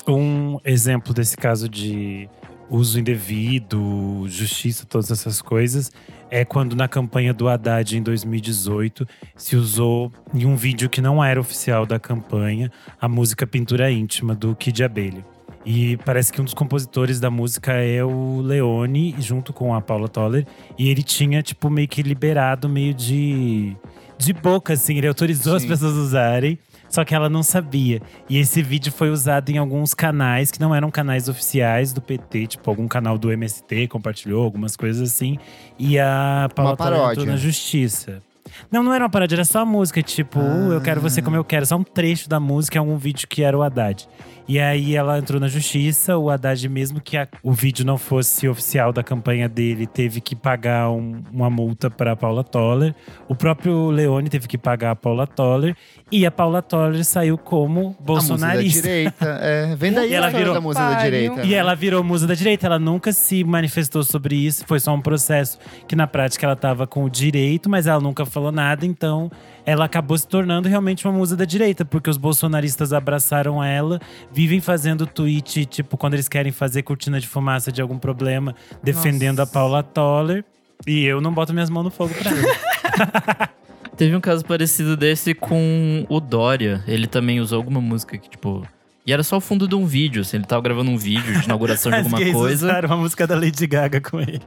S4: Um exemplo desse caso de uso indevido, justiça, todas essas coisas, é quando na campanha do Haddad em 2018 se usou em um vídeo que não era oficial da campanha a música Pintura Íntima do Kid Abelha. E parece que um dos compositores da música é o Leone, junto com a Paula Toller. E ele tinha, tipo, meio que liberado, meio de. de boca, assim. Ele autorizou as
S1: Sim.
S4: pessoas a usarem. Só que ela não sabia. E esse vídeo foi usado em alguns canais que não eram canais oficiais do PT, tipo algum canal do MST compartilhou, algumas coisas assim. E a Paula Toller entrou na justiça. Não, não era uma paródia, era só a música, tipo, "Uh, eu quero você como eu quero, só um trecho da música, algum vídeo que era o Haddad. E aí ela entrou na justiça. O Haddad, mesmo que a- o vídeo não fosse oficial da campanha dele, teve que pagar um- uma multa para Paula Toller. O próprio Leone teve que pagar a Paula Toller. E a Paula Toller saiu como
S1: A musa da
S4: bolsonarista.
S1: direita. É, vem daí
S4: E ela virou-
S1: da musa da direita.
S4: E ela virou musa da direita. Ela nunca se manifestou sobre isso. Foi só um processo que, na prática, ela estava com o direito, mas ela nunca falou nada. Então, ela acabou se tornando realmente uma musa da direita, porque os bolsonaristas abraçaram ela, vivem fazendo tweet, tipo, quando eles querem fazer cortina de fumaça de algum problema, defendendo
S3: Nossa.
S4: a Paula Toller. E eu não boto minhas mãos no fogo pra ela. [laughs]
S2: Teve um caso parecido desse com o Dória. Ele também usou alguma música que, tipo. E era só o fundo de um vídeo, assim. Ele tava gravando um vídeo de inauguração de [laughs] alguma coisa.
S4: usaram uma música da Lady Gaga com ele.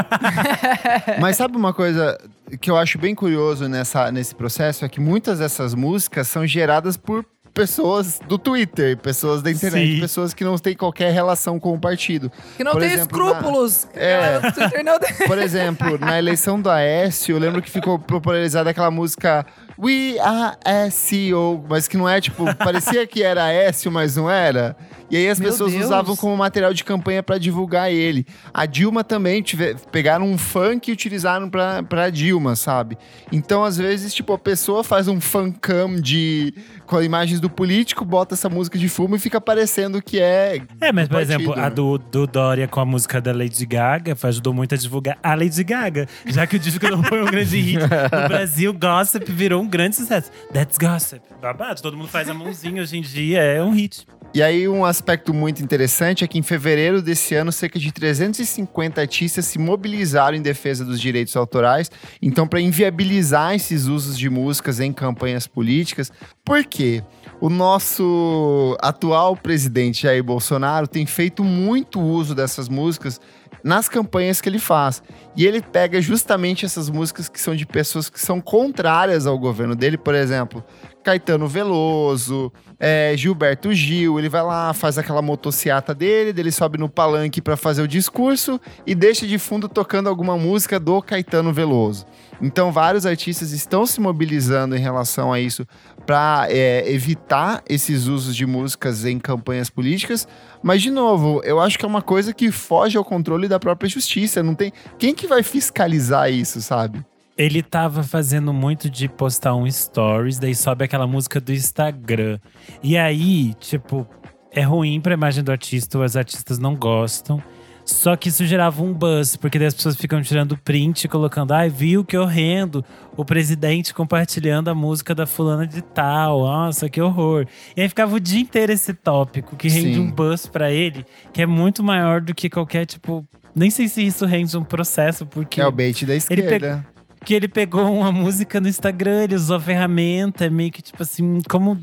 S4: [laughs]
S1: Mas sabe uma coisa que eu acho bem curioso nessa, nesse processo? É que muitas dessas músicas são geradas por pessoas do Twitter, pessoas da internet,
S4: Sim.
S1: pessoas que não têm qualquer relação com o partido.
S3: Que não
S1: Por
S3: tem
S1: exemplo, na-
S3: escrúpulos.
S1: É.
S3: O Twitter não tem-
S1: Por exemplo, na eleição do Aécio, eu lembro que ficou popularizada aquela música We Are SEO, mas que não é tipo, parecia que era Aécio, mas não era. E aí as
S3: Meu
S1: pessoas
S3: Deus.
S1: usavam como material de campanha pra divulgar ele. A Dilma também tive- pegaram um funk e utilizaram pra, pra Dilma, sabe? Então, às vezes, tipo, a pessoa faz um fancam de com imagens do político, bota essa música de fumo e fica parecendo que é.
S4: É, mas, por exemplo, a
S1: né?
S4: do, do Dória com a música da Lady Gaga ajudou muito a divulgar a Lady Gaga. Já que o disco não foi um grande hit. No [laughs] Brasil, Gossip virou um grande sucesso. That's Gossip. Babado, todo mundo faz a mãozinha hoje em dia, é um hit.
S1: E aí, um aspecto muito interessante é que em fevereiro desse ano, cerca de 350 artistas se mobilizaram em defesa dos direitos autorais. Então, para inviabilizar esses usos de músicas em campanhas políticas, por quê? O nosso atual presidente Jair Bolsonaro tem feito muito uso dessas músicas nas campanhas que ele faz. E ele pega justamente essas músicas que são de pessoas que são contrárias ao governo dele, por exemplo, Caetano Veloso, é, Gilberto Gil, ele vai lá, faz aquela motociata dele, dele sobe no palanque para fazer o discurso e deixa de fundo tocando alguma música do Caetano Veloso. Então, vários artistas estão se mobilizando em relação a isso para evitar esses usos de músicas em campanhas políticas. Mas, de novo, eu acho que é uma coisa que foge ao controle da própria justiça. Não tem quem que vai fiscalizar isso, sabe?
S4: Ele tava fazendo muito de postar um stories, daí sobe aquela música do Instagram. E aí, tipo, é ruim pra imagem do artista, os artistas não gostam. Só que isso gerava um buzz, porque daí as pessoas ficam tirando print e colocando, ai, viu que horrendo, o presidente compartilhando a música da fulana de tal, nossa, que horror. E aí ficava o dia inteiro esse tópico, que rende
S1: Sim.
S4: um buzz pra ele, que é muito maior do que qualquer, tipo. Nem sei se isso rende um processo, porque.
S1: Que é o bait da
S4: Ele
S1: esquerda.
S4: que ele pegou uma música no Instagram, ele usou a ferramenta, é meio que tipo assim, como.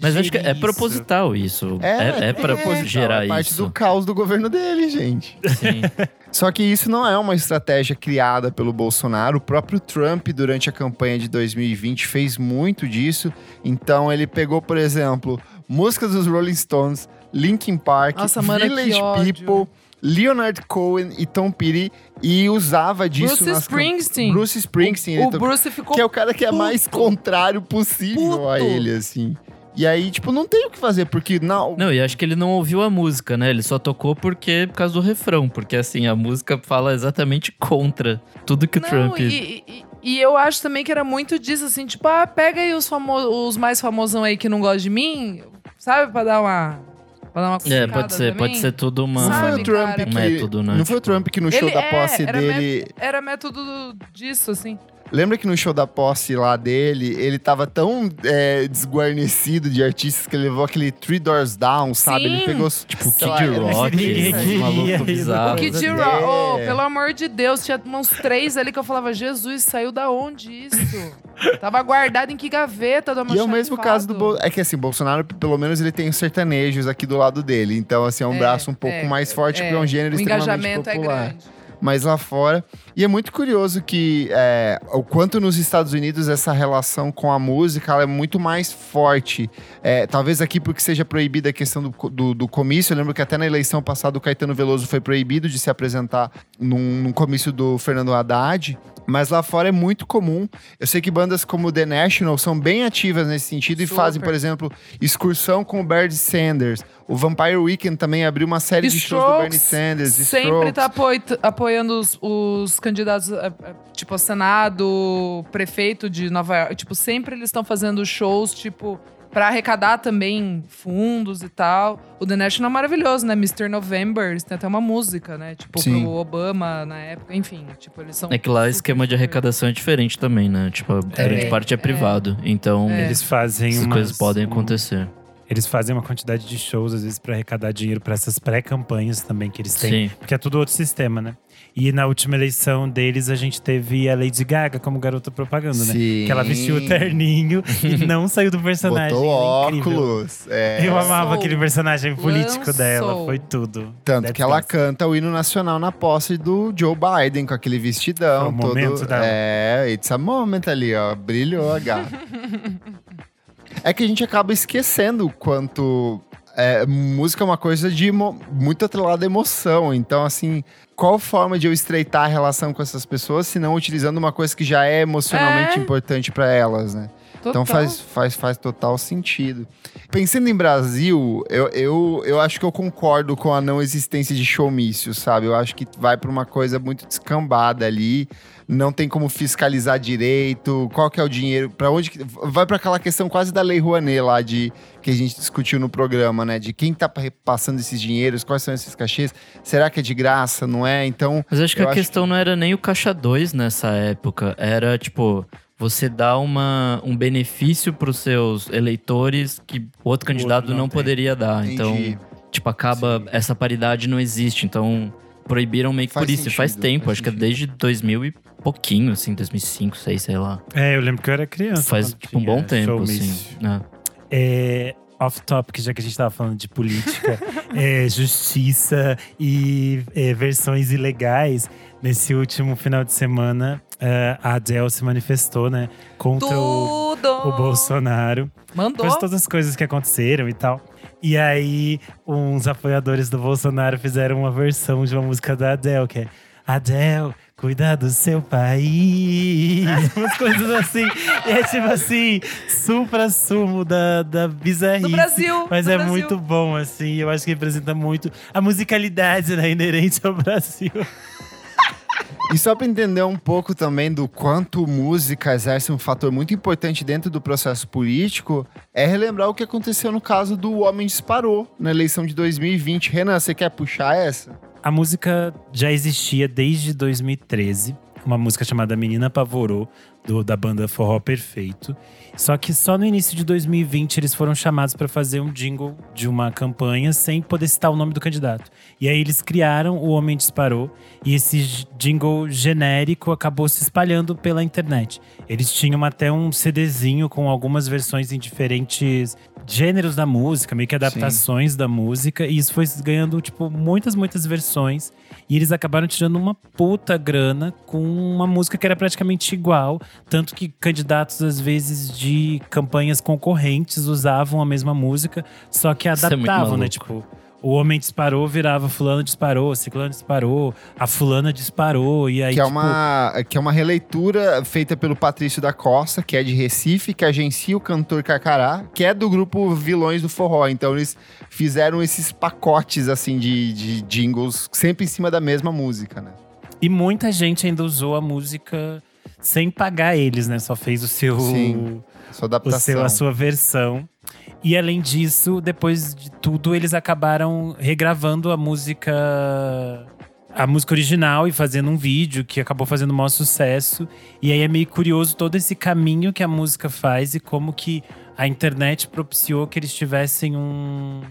S2: Mas acho que é
S4: isso?
S2: proposital isso.
S1: É,
S2: É, é, pra
S1: proposital,
S2: gerar
S1: é parte
S2: isso.
S1: do caos do governo dele, gente.
S2: Sim. [laughs]
S1: Só que isso não é uma estratégia criada pelo Bolsonaro. O próprio Trump, durante a campanha de 2020, fez muito disso. Então, ele pegou, por exemplo, músicas dos Rolling Stones, Linkin Park,
S3: Nossa,
S1: Village. People, Leonard Cohen e Tom Petty e usava disso
S3: Bruce
S1: cam-
S3: Springsteen.
S1: Bruce Springsteen,
S3: O,
S1: ele
S3: o Bruce ficou
S1: que é o cara que é mais
S3: puto.
S1: contrário possível a
S3: Puto.
S1: ele, assim. E aí, tipo, não tem o que fazer, porque não,
S2: Não, e acho que ele não ouviu a música, né? Ele só tocou porque por causa do refrão. Porque assim, a música fala exatamente contra tudo que o
S3: Não,
S2: Trump.
S3: e, e- e eu acho também que era muito disso, assim, tipo, ah, pega aí os, famo os mais famosão aí que não gostam de mim, sabe? Pra dar uma. Pra dar uma
S2: É, pode ser,
S3: também.
S2: pode ser tudo uma.
S1: não foi o Trump
S3: cara?
S1: que.
S2: Método, né?
S1: Não foi o Trump que no show
S3: Ele
S1: da
S3: é,
S1: posse
S3: era
S1: dele.
S3: Era método disso, assim.
S1: Lembra que no show da posse lá dele, ele tava tão é, desguarnecido de artistas que ele levou aquele Three Doors Down, sabe? Ele
S3: Sim.
S1: pegou.
S2: Tipo,
S1: sei
S2: Kid
S1: lá,
S2: Rock, [laughs]
S4: queria
S2: maluco bizarro.
S3: O Kid
S1: é.
S3: Rock, oh, pelo amor de Deus, tinha uns três ali que eu falava, Jesus, saiu da onde isso? [laughs] Tava guardado em que gaveta do
S1: E é o mesmo caso do
S3: Bolsonaro.
S1: Bol... É que assim, Bolsonaro, pelo menos, ele tem os sertanejos aqui do lado dele. Então, assim, é um
S3: É,
S1: braço um pouco
S3: é,
S1: mais forte, porque é um gênero
S3: o
S1: extremamente
S3: engajamento é
S1: popular.
S3: grande.
S1: Mas lá fora. E é muito curioso que é, o quanto nos Estados Unidos essa relação com a música é muito mais forte. É, talvez aqui porque seja proibida a questão do, do, do comício. Eu lembro que até na eleição passada o Caetano Veloso foi proibido de se apresentar num, num comício do Fernando Haddad. Mas lá fora é muito comum. Eu sei que bandas como The National são bem ativas nesse sentido e
S3: Super.
S1: fazem, por exemplo, excursão com o Bernie Sanders. O Vampire Weekend também abriu uma série de shows do Bernie Sanders.
S3: sempre
S1: Strokes.
S3: tá apoi- apoiando os, os candidatos, tipo, a Senado, prefeito de Nova York. Tipo, sempre eles estão fazendo shows, tipo, pra arrecadar também fundos e tal. O The National é maravilhoso, né? Mr. November, eles têm até uma música, né? Tipo,
S2: Sim.
S3: pro Obama na época. Enfim, tipo, eles são.
S2: É que lá o esquema de arrecadação é diferente também, né? Tipo, a
S4: É.
S2: grande parte é privado. Então,
S4: Eles fazem
S2: essas
S4: umas-
S2: coisas podem
S4: um-
S2: acontecer.
S4: Eles fazem uma quantidade de shows, às vezes, pra arrecadar dinheiro pra essas pré-campanhas também que eles têm.
S2: Sim.
S4: Porque é tudo outro sistema, né? E na última eleição deles, a gente teve a Lady Gaga como garota propaganda, né?
S1: Sim.
S4: Que ela vestiu o terninho e [laughs] não saiu do personagem.
S1: Botou óculos. é.
S4: Eu amava
S3: Lançou.
S4: aquele personagem político
S3: Lançou.
S4: dela, foi tudo.
S1: Tanto que ela
S4: dance.
S1: canta o hino nacional na posse do Joe Biden, com aquele vestidão.
S4: Foi o
S1: todo,
S4: momento dela.
S1: É, it's a moment ali, ó. Brilhou a gata. [laughs] é que a gente acaba esquecendo o quanto. é, música é uma coisa de muito atrelada à emoção. Então, assim, qual forma de eu estreitar a relação com essas pessoas se não utilizando uma coisa que já é emocionalmente
S3: É.
S1: importante pra elas, né? Então
S3: Total.
S1: faz, faz, faz total sentido. Pensando em Brasil, eu, eu, eu acho que eu concordo com a não existência de showmício, sabe? Eu acho que vai pra uma coisa muito descambada ali. Não tem como fiscalizar direito. Qual que é o dinheiro? Para onde que- vai pra aquela questão quase da Lei Rouanet lá de que a gente discutiu no programa, né? De quem tá repassando esses dinheiros, quais são esses cachês? Será que é de graça, não é? Então,
S2: Mas acho que a questão não era nem o caixa 2 nessa época. Era, tipo, você dá uma, um benefício pros seus eleitores que o outro candidato
S4: não
S2: não,
S4: tem.
S2: poderia dar.
S1: Entendi.
S2: Então, tipo, acaba. Essa paridade não existe. Então, proibiram meio que
S1: Faz
S2: por isso. E faz
S1: sentido,
S2: tempo,
S1: faz
S2: acho que é
S1: sentido.
S2: desde 2000 e pouquinho, assim, 2005, 2006, sei lá.
S4: É, eu lembro que eu era criança.
S2: Faz, tipo, um bom tempo, assim. né?
S4: É, off topic, já que a gente tava falando de política, [laughs] é, justiça e é, versões ilegais. Nesse último final de semana, é, a Adele se manifestou, né? Contra o,
S3: Tudo!
S4: o Bolsonaro.
S3: Mandou.
S4: Depois de todas as coisas que aconteceram e tal. E aí, uns apoiadores do Bolsonaro fizeram uma versão de uma música da Adele, que é Adele, cuida do seu país. [laughs] Umas coisas assim. E é tipo assim, supra-sumo da, da bizarrice.
S3: Do Brasil,
S4: Mas
S3: do
S4: é
S3: Brasil.
S4: muito bom, assim. Eu acho que representa muito a musicalidade né, inerente ao Brasil. [laughs]
S1: E só para entender um pouco também do quanto música exerce um fator muito importante dentro do processo político, é relembrar o que aconteceu no caso do Homem Disparou na eleição de 2020. Renan, você quer puxar essa?
S4: A música já existia desde 2013. Uma música chamada Menina Pavorou, do- da banda Forró Perfeito. Só que só no início de 2020 eles foram chamados para fazer um jingle de uma campanha sem poder citar o nome do candidato. E aí eles criaram O Homem Disparou e esse jingle genérico acabou se espalhando pela internet. Eles tinham até um CDzinho com algumas versões em diferentes gêneros da música, meio que adaptações da música, e isso foi ganhando, tipo, muitas, muitas versões. E eles acabaram tirando uma puta grana com uma música que era praticamente igual. Tanto que candidatos, às vezes, de campanhas concorrentes usavam a mesma música, só que
S2: é
S4: adaptavam, né?
S2: maluco.
S4: Tipo, o homem disparou, virava fulano disparou, ciclano disparou, a fulana disparou, e aí,
S1: que, é
S4: tipo,
S1: uma, que é uma releitura feita pelo Patrício da Costa, que é de Recife, que agencia o cantor Carcará, que é do grupo Vilões do Forró. Então eles fizeram esses pacotes assim de, de jingles, sempre em cima da mesma música, né?
S4: E muita gente ainda usou a música sem pagar eles, né? Só fez o seu,
S1: Sim, Sua
S4: o
S1: adaptação.
S4: seu a sua versão. E além disso, depois de tudo, eles acabaram regravando a música a música original e fazendo um vídeo que acabou fazendo o maior sucesso. E aí é meio curioso todo esse caminho que a música faz e como que a internet propiciou que eles tivessem um,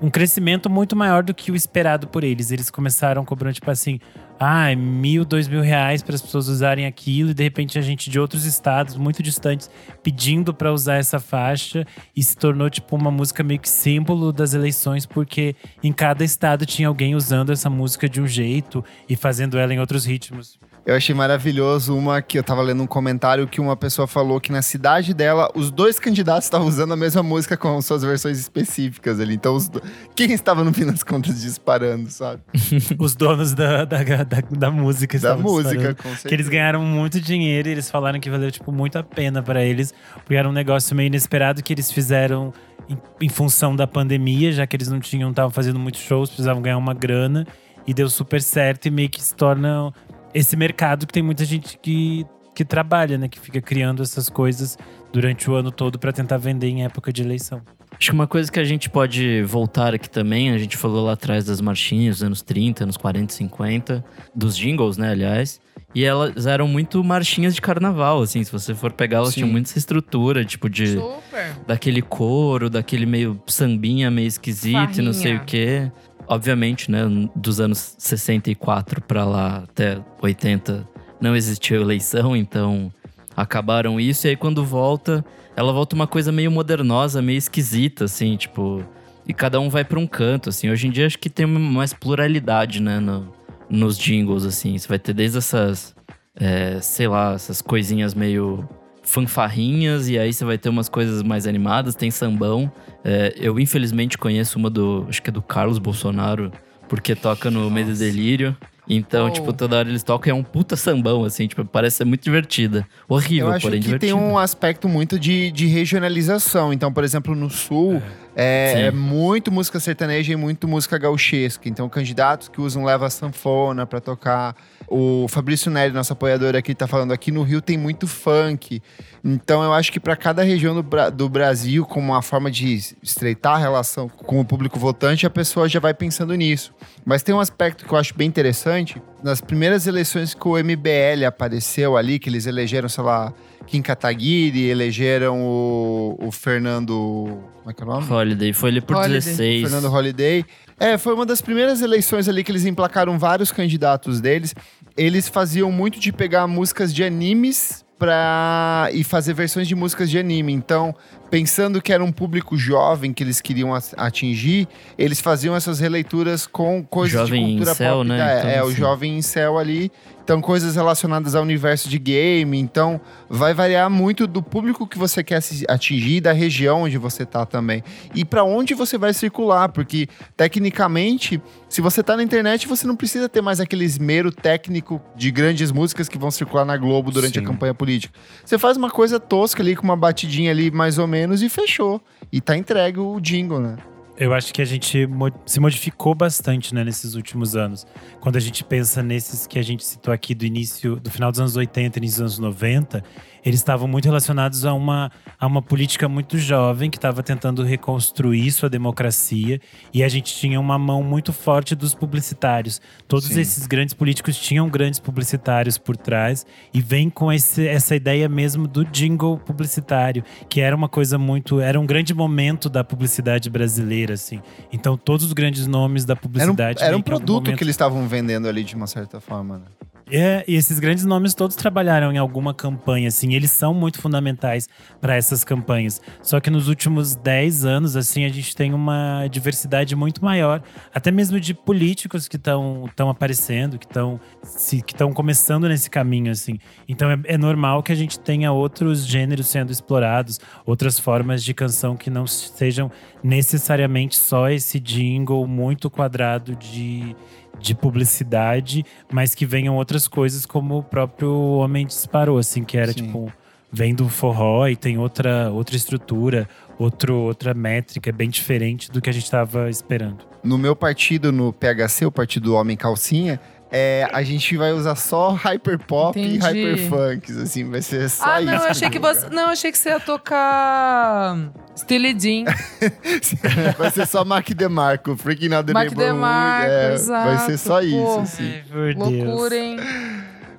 S4: um crescimento muito maior do que o esperado por eles. Eles começaram cobrando, tipo assim, ah, mil, dois mil reais para as pessoas usarem aquilo, e de repente a gente de outros estados muito distantes pedindo para usar essa faixa e se tornou tipo uma música meio que símbolo das eleições, porque em cada estado tinha alguém usando essa música de um jeito e fazendo ela em outros ritmos.
S1: Eu achei maravilhoso uma que eu tava lendo um comentário que uma pessoa falou que na cidade dela, os dois candidatos estavam usando a mesma música com suas versões específicas ali. Então, os do... quem estava no fim das contas disparando, sabe? [laughs]
S4: Os donos da, da, da, da música
S1: Da música, com certeza.
S4: Que eles ganharam muito dinheiro e eles falaram que valeu, tipo, muito a pena pra eles. Porque era um negócio meio inesperado que eles fizeram em, em função da pandemia, já que eles não tinham, estavam fazendo muitos shows, precisavam ganhar uma grana. E deu super certo e meio que se torna esse mercado que tem muita gente que, que trabalha, né? Que fica criando essas coisas durante o ano todo pra tentar vender em época de eleição.
S2: Acho que uma coisa que a gente pode voltar aqui também, a gente falou lá atrás das marchinhas dos anos 30, anos 40, 50, dos jingles, né, aliás. E elas eram muito marchinhas de carnaval, assim. Se você for pegar, elas
S1: Sim.
S2: tinham muito essa estrutura, tipo, de.
S3: Super.
S2: Daquele coro, daquele meio sambinha meio esquisito e não sei
S3: Farrinha.
S2: o quê. Obviamente, né, dos anos 64 pra lá até 80 não existiu eleição, então acabaram isso. E aí quando volta, ela volta uma coisa meio modernosa, meio esquisita, assim, tipo. E cada um vai pra um canto, assim. Hoje em dia acho que tem mais pluralidade, né, no- nos jingles, assim. Você vai ter desde essas, é, sei lá, essas coisinhas meio fanfarrinhas, e aí você vai ter umas coisas mais animadas, tem sambão. É, eu, infelizmente, conheço uma do. Acho que é do Carlos Bolsonaro, porque toca no Medo e Delírio. Então,
S3: Oh.
S2: tipo, toda hora eles tocam e é um puta sambão, assim, tipo, parece ser muito divertida. Horrível,
S1: Eu acho
S2: porém
S1: que
S2: divertida.
S1: tem um aspecto muito de, de regionalização. Então, por exemplo, no Sul, é,
S2: Sim.
S1: é muito música sertaneja e muito música gauchesca. Então, candidatos que usam leva sanfona pra tocar. O Fabrício Neri, nosso apoiador aqui, tá falando aqui no Rio tem muito funk. Então, eu acho que para cada região do, do Brasil, como uma forma de estreitar a relação com o público votante, a pessoa já vai pensando nisso. Mas tem um aspecto que eu acho bem interessante. Nas primeiras eleições que o MBL apareceu ali, que eles elegeram, sei lá, Kim Kataguiri, elegeram o, o Fernando. Como é que é o nome?
S2: Holiday, foi ali por
S3: Holiday.
S2: 16.
S1: Fernando Holiday. É, foi uma das primeiras eleições ali que eles emplacaram vários candidatos deles. Eles faziam muito de pegar músicas de animes pra... e fazer versões de músicas de anime. Então, pensando que era um público jovem que eles queriam atingir, eles faziam essas releituras com coisas
S2: Jovem
S1: de cultura
S2: incel,
S1: pop.
S2: né?
S1: da-
S2: Então,
S1: é, o
S2: assim.
S1: jovem incel ali. Então, coisas relacionadas ao universo de game. Então, vai variar muito do público que você quer atingir da região onde você tá também. E para onde você vai circular, porque tecnicamente, se você tá na internet, você não precisa ter mais aquele esmero técnico de grandes músicas que vão circular na Globo durante
S4: Sim.
S1: a campanha política. Você faz uma coisa tosca ali, com uma batidinha ali mais ou menos e fechou. E tá entregue o jingle, né?
S4: Eu acho que a gente se modificou bastante né, nesses últimos anos. Quando a gente pensa nesses que a gente citou aqui do início, do final dos anos 80 e início dos anos 90, eles estavam muito relacionados a uma, a uma política muito jovem que estava tentando reconstruir sua democracia e a gente tinha uma mão muito forte dos publicitários. Todos
S1: Sim.
S4: esses grandes políticos tinham grandes publicitários por trás e vem com esse- essa ideia mesmo do jingle publicitário, que era uma coisa muito, era um grande momento da publicidade brasileira, assim. Então todos os grandes nomes da
S1: Era um,
S4: publicidade
S1: era um
S4: em algum
S1: produto
S4: momento-
S1: que eles estavam vendendo ali de uma certa forma, né?
S4: É, e esses grandes nomes todos trabalharam em alguma campanha, assim, eles são muito fundamentais para essas campanhas. Só que nos últimos 10 anos, assim, a gente tem uma diversidade muito maior, até mesmo de políticos que estão aparecendo, que estão que estão começando nesse caminho, assim. Então é, é normal que a gente tenha outros gêneros sendo explorados, outras formas de canção que não sejam necessariamente só esse jingle muito quadrado de de publicidade, mas que venham outras coisas como o próprio Homem Disparou, assim, que era
S1: Sim.
S4: tipo vem do forró e tem outra outra estrutura, outro outra métrica bem diferente do que a gente estava esperando.
S1: No meu partido, no PHC, o Partido Homem Calcinha, é, a gente vai usar só hyperpop e hyperfunks, assim, vai ser só
S3: Ah,
S1: isso.
S3: não, eu achei que você. Não, achei que você ia tocar. Steely Jean. [laughs]
S1: Vai ser só Mac DeMarco, Freaking Out the
S3: Mac
S1: Neighborhood.
S3: DeMarco,
S1: é,
S3: exato,
S1: Vai ser só isso,
S3: pô.
S1: assim.
S4: Por
S3: Loucura, hein?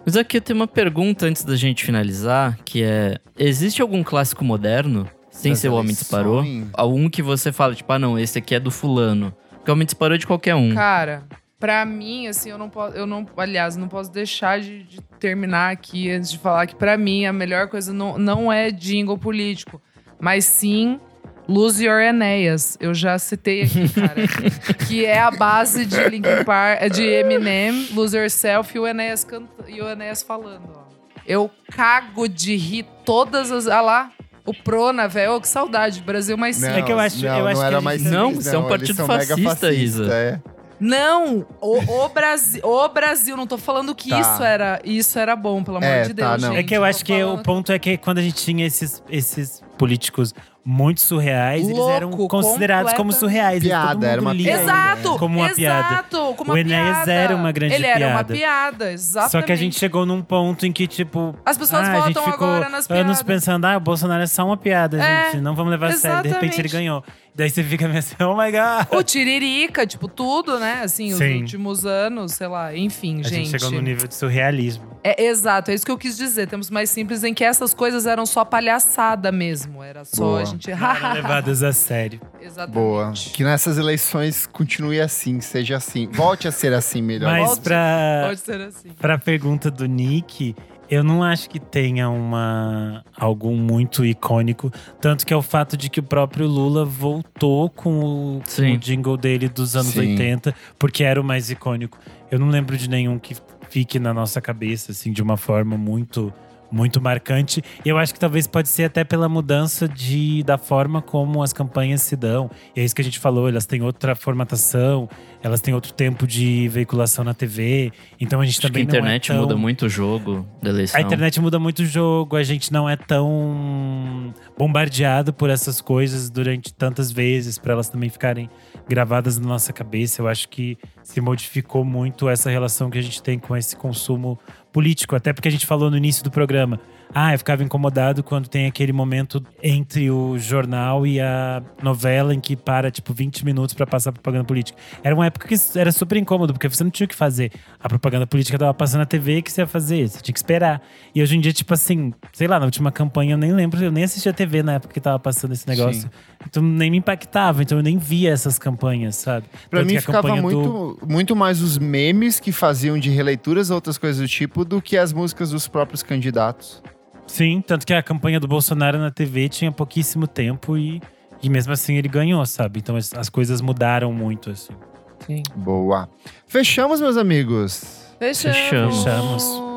S2: Mas aqui eu tenho uma pergunta antes da gente finalizar, que é: existe algum clássico moderno, sem ser o Homem Disparou? Algum que você fala, tipo, ah, não, esse aqui é do fulano. Porque o Homem Disparou é de qualquer um.
S3: Cara, pra mim, assim, eu não posso. Eu não, aliás, não posso deixar de, de terminar aqui antes de falar que, pra mim, a melhor coisa não, não é jingle político, mas sim Lose Your Enéas. Eu já citei aqui, cara. [laughs] que é a base de Linkin Park, de Eminem, Lose Yourself e o Enéas, canta, e o Enéas falando. Ó. Eu cago de rir todas as. Ah lá. O Prona, velho. Ô, que saudade. Brasil mais
S1: Não,
S3: simples.
S4: É que eu acho-
S1: não,
S4: eu
S1: não
S4: acho que
S1: era
S4: a
S1: mais
S4: gente-
S2: Não,
S1: simples,
S2: isso é um partido
S1: são mega
S2: fascista, Isa.
S1: é.
S3: Não, o, o Brasil, o Brasil, não tô falando que
S1: Tá.
S3: isso era, isso era bom, pelo amor
S1: É,
S3: de
S1: tá,
S3: Deus.
S1: não.
S3: gente.
S4: É que eu
S3: tô
S4: acho que o ponto é que quando a gente tinha esses, esses políticos muito surreais, eles
S3: Louco,
S4: eram considerados como surreais. Eles-
S1: Piada,
S4: todo mundo
S1: era uma
S4: lia
S3: Exato,
S4: como uma
S3: exato,
S4: piada.
S3: como
S4: O
S3: uma
S4: Enéas
S3: piada.
S4: era uma grande
S3: Ele era uma
S4: piada.
S3: piada, exatamente.
S4: Só que a gente chegou num ponto em que, tipo.
S3: As pessoas
S4: ah, a gente
S3: votam
S4: ficou
S3: agora nas
S4: anos
S3: piadas.
S4: pensando, ah, o Bolsonaro é só uma piada,
S3: É,
S4: gente. Não vamos levar a sério. De repente ele
S3: exatamente.
S4: ganhou. Daí você fica meio assim, oh my god.
S3: O Tiririca, tipo, tudo, né? Assim, os
S4: Sim.
S3: últimos anos, sei lá, enfim,
S4: A gente
S3: gente.
S4: chegou num nível de surrealismo.
S3: É exato, é isso que eu quis dizer. Temos mais simples em que essas coisas eram só palhaçada mesmo. Era só
S1: Boa.
S3: Gente.
S4: Não eram levadas a sério. [laughs]
S3: Exatamente.
S1: Boa. Que nessas eleições continue assim, seja assim. Volte a ser assim melhor.
S4: Mas
S3: Volte-
S4: pra,
S3: Pode ser assim.
S4: pra pergunta do Nick, eu não acho que tenha uma algo muito icônico. Tanto que é o fato de que o próprio Lula voltou com o, com o jingle dele dos anos
S1: Sim.
S4: 80, porque era o mais icônico. Eu não lembro de nenhum que fique na nossa cabeça, assim, de uma forma muito. Muito marcante. E eu acho que talvez pode ser até pela mudança de, da forma como as campanhas se dão. E é isso que a gente falou, elas têm outra formatação, elas têm outro tempo de veiculação na TV. Então a gente
S2: Acho que a
S4: também é
S2: internet
S4: tão-
S2: muda muito o jogo da eleição.
S4: a internet muda muito o jogo, a gente não é tão bombardeado por essas coisas durante tantas vezes, para elas também ficarem gravadas na nossa cabeça. Eu acho que se modificou muito essa relação que a gente tem com esse consumo político, até porque a gente falou no início do programa. Ah, eu ficava incomodado quando tem aquele momento entre o jornal e a novela em que para, tipo, 20 minutos para passar propaganda política. Era uma época que era super incômodo, porque você não tinha o que fazer. A propaganda política tava passando na TV, o que você ia fazer? Você tinha que esperar. E hoje em dia, tipo assim, sei lá, na última campanha eu nem lembro, eu nem assistia TV na época que tava passando esse negócio.
S1: Sim.
S4: Então nem me impactava, então eu nem via essas campanhas, sabe?
S1: Pra
S4: Tanto
S1: mim ficava
S4: campanha do-
S1: muito, muito mais os memes que faziam de releituras, outras coisas do tipo, do que as músicas dos próprios candidatos.
S4: Sim, tanto que a campanha do Bolsonaro na TV tinha pouquíssimo tempo e, e mesmo assim ele ganhou, sabe? Então as, as coisas mudaram muito, assim.
S3: Sim.
S1: Boa. Fechamos, meus amigos.
S3: Fechamos.
S4: Fechamos.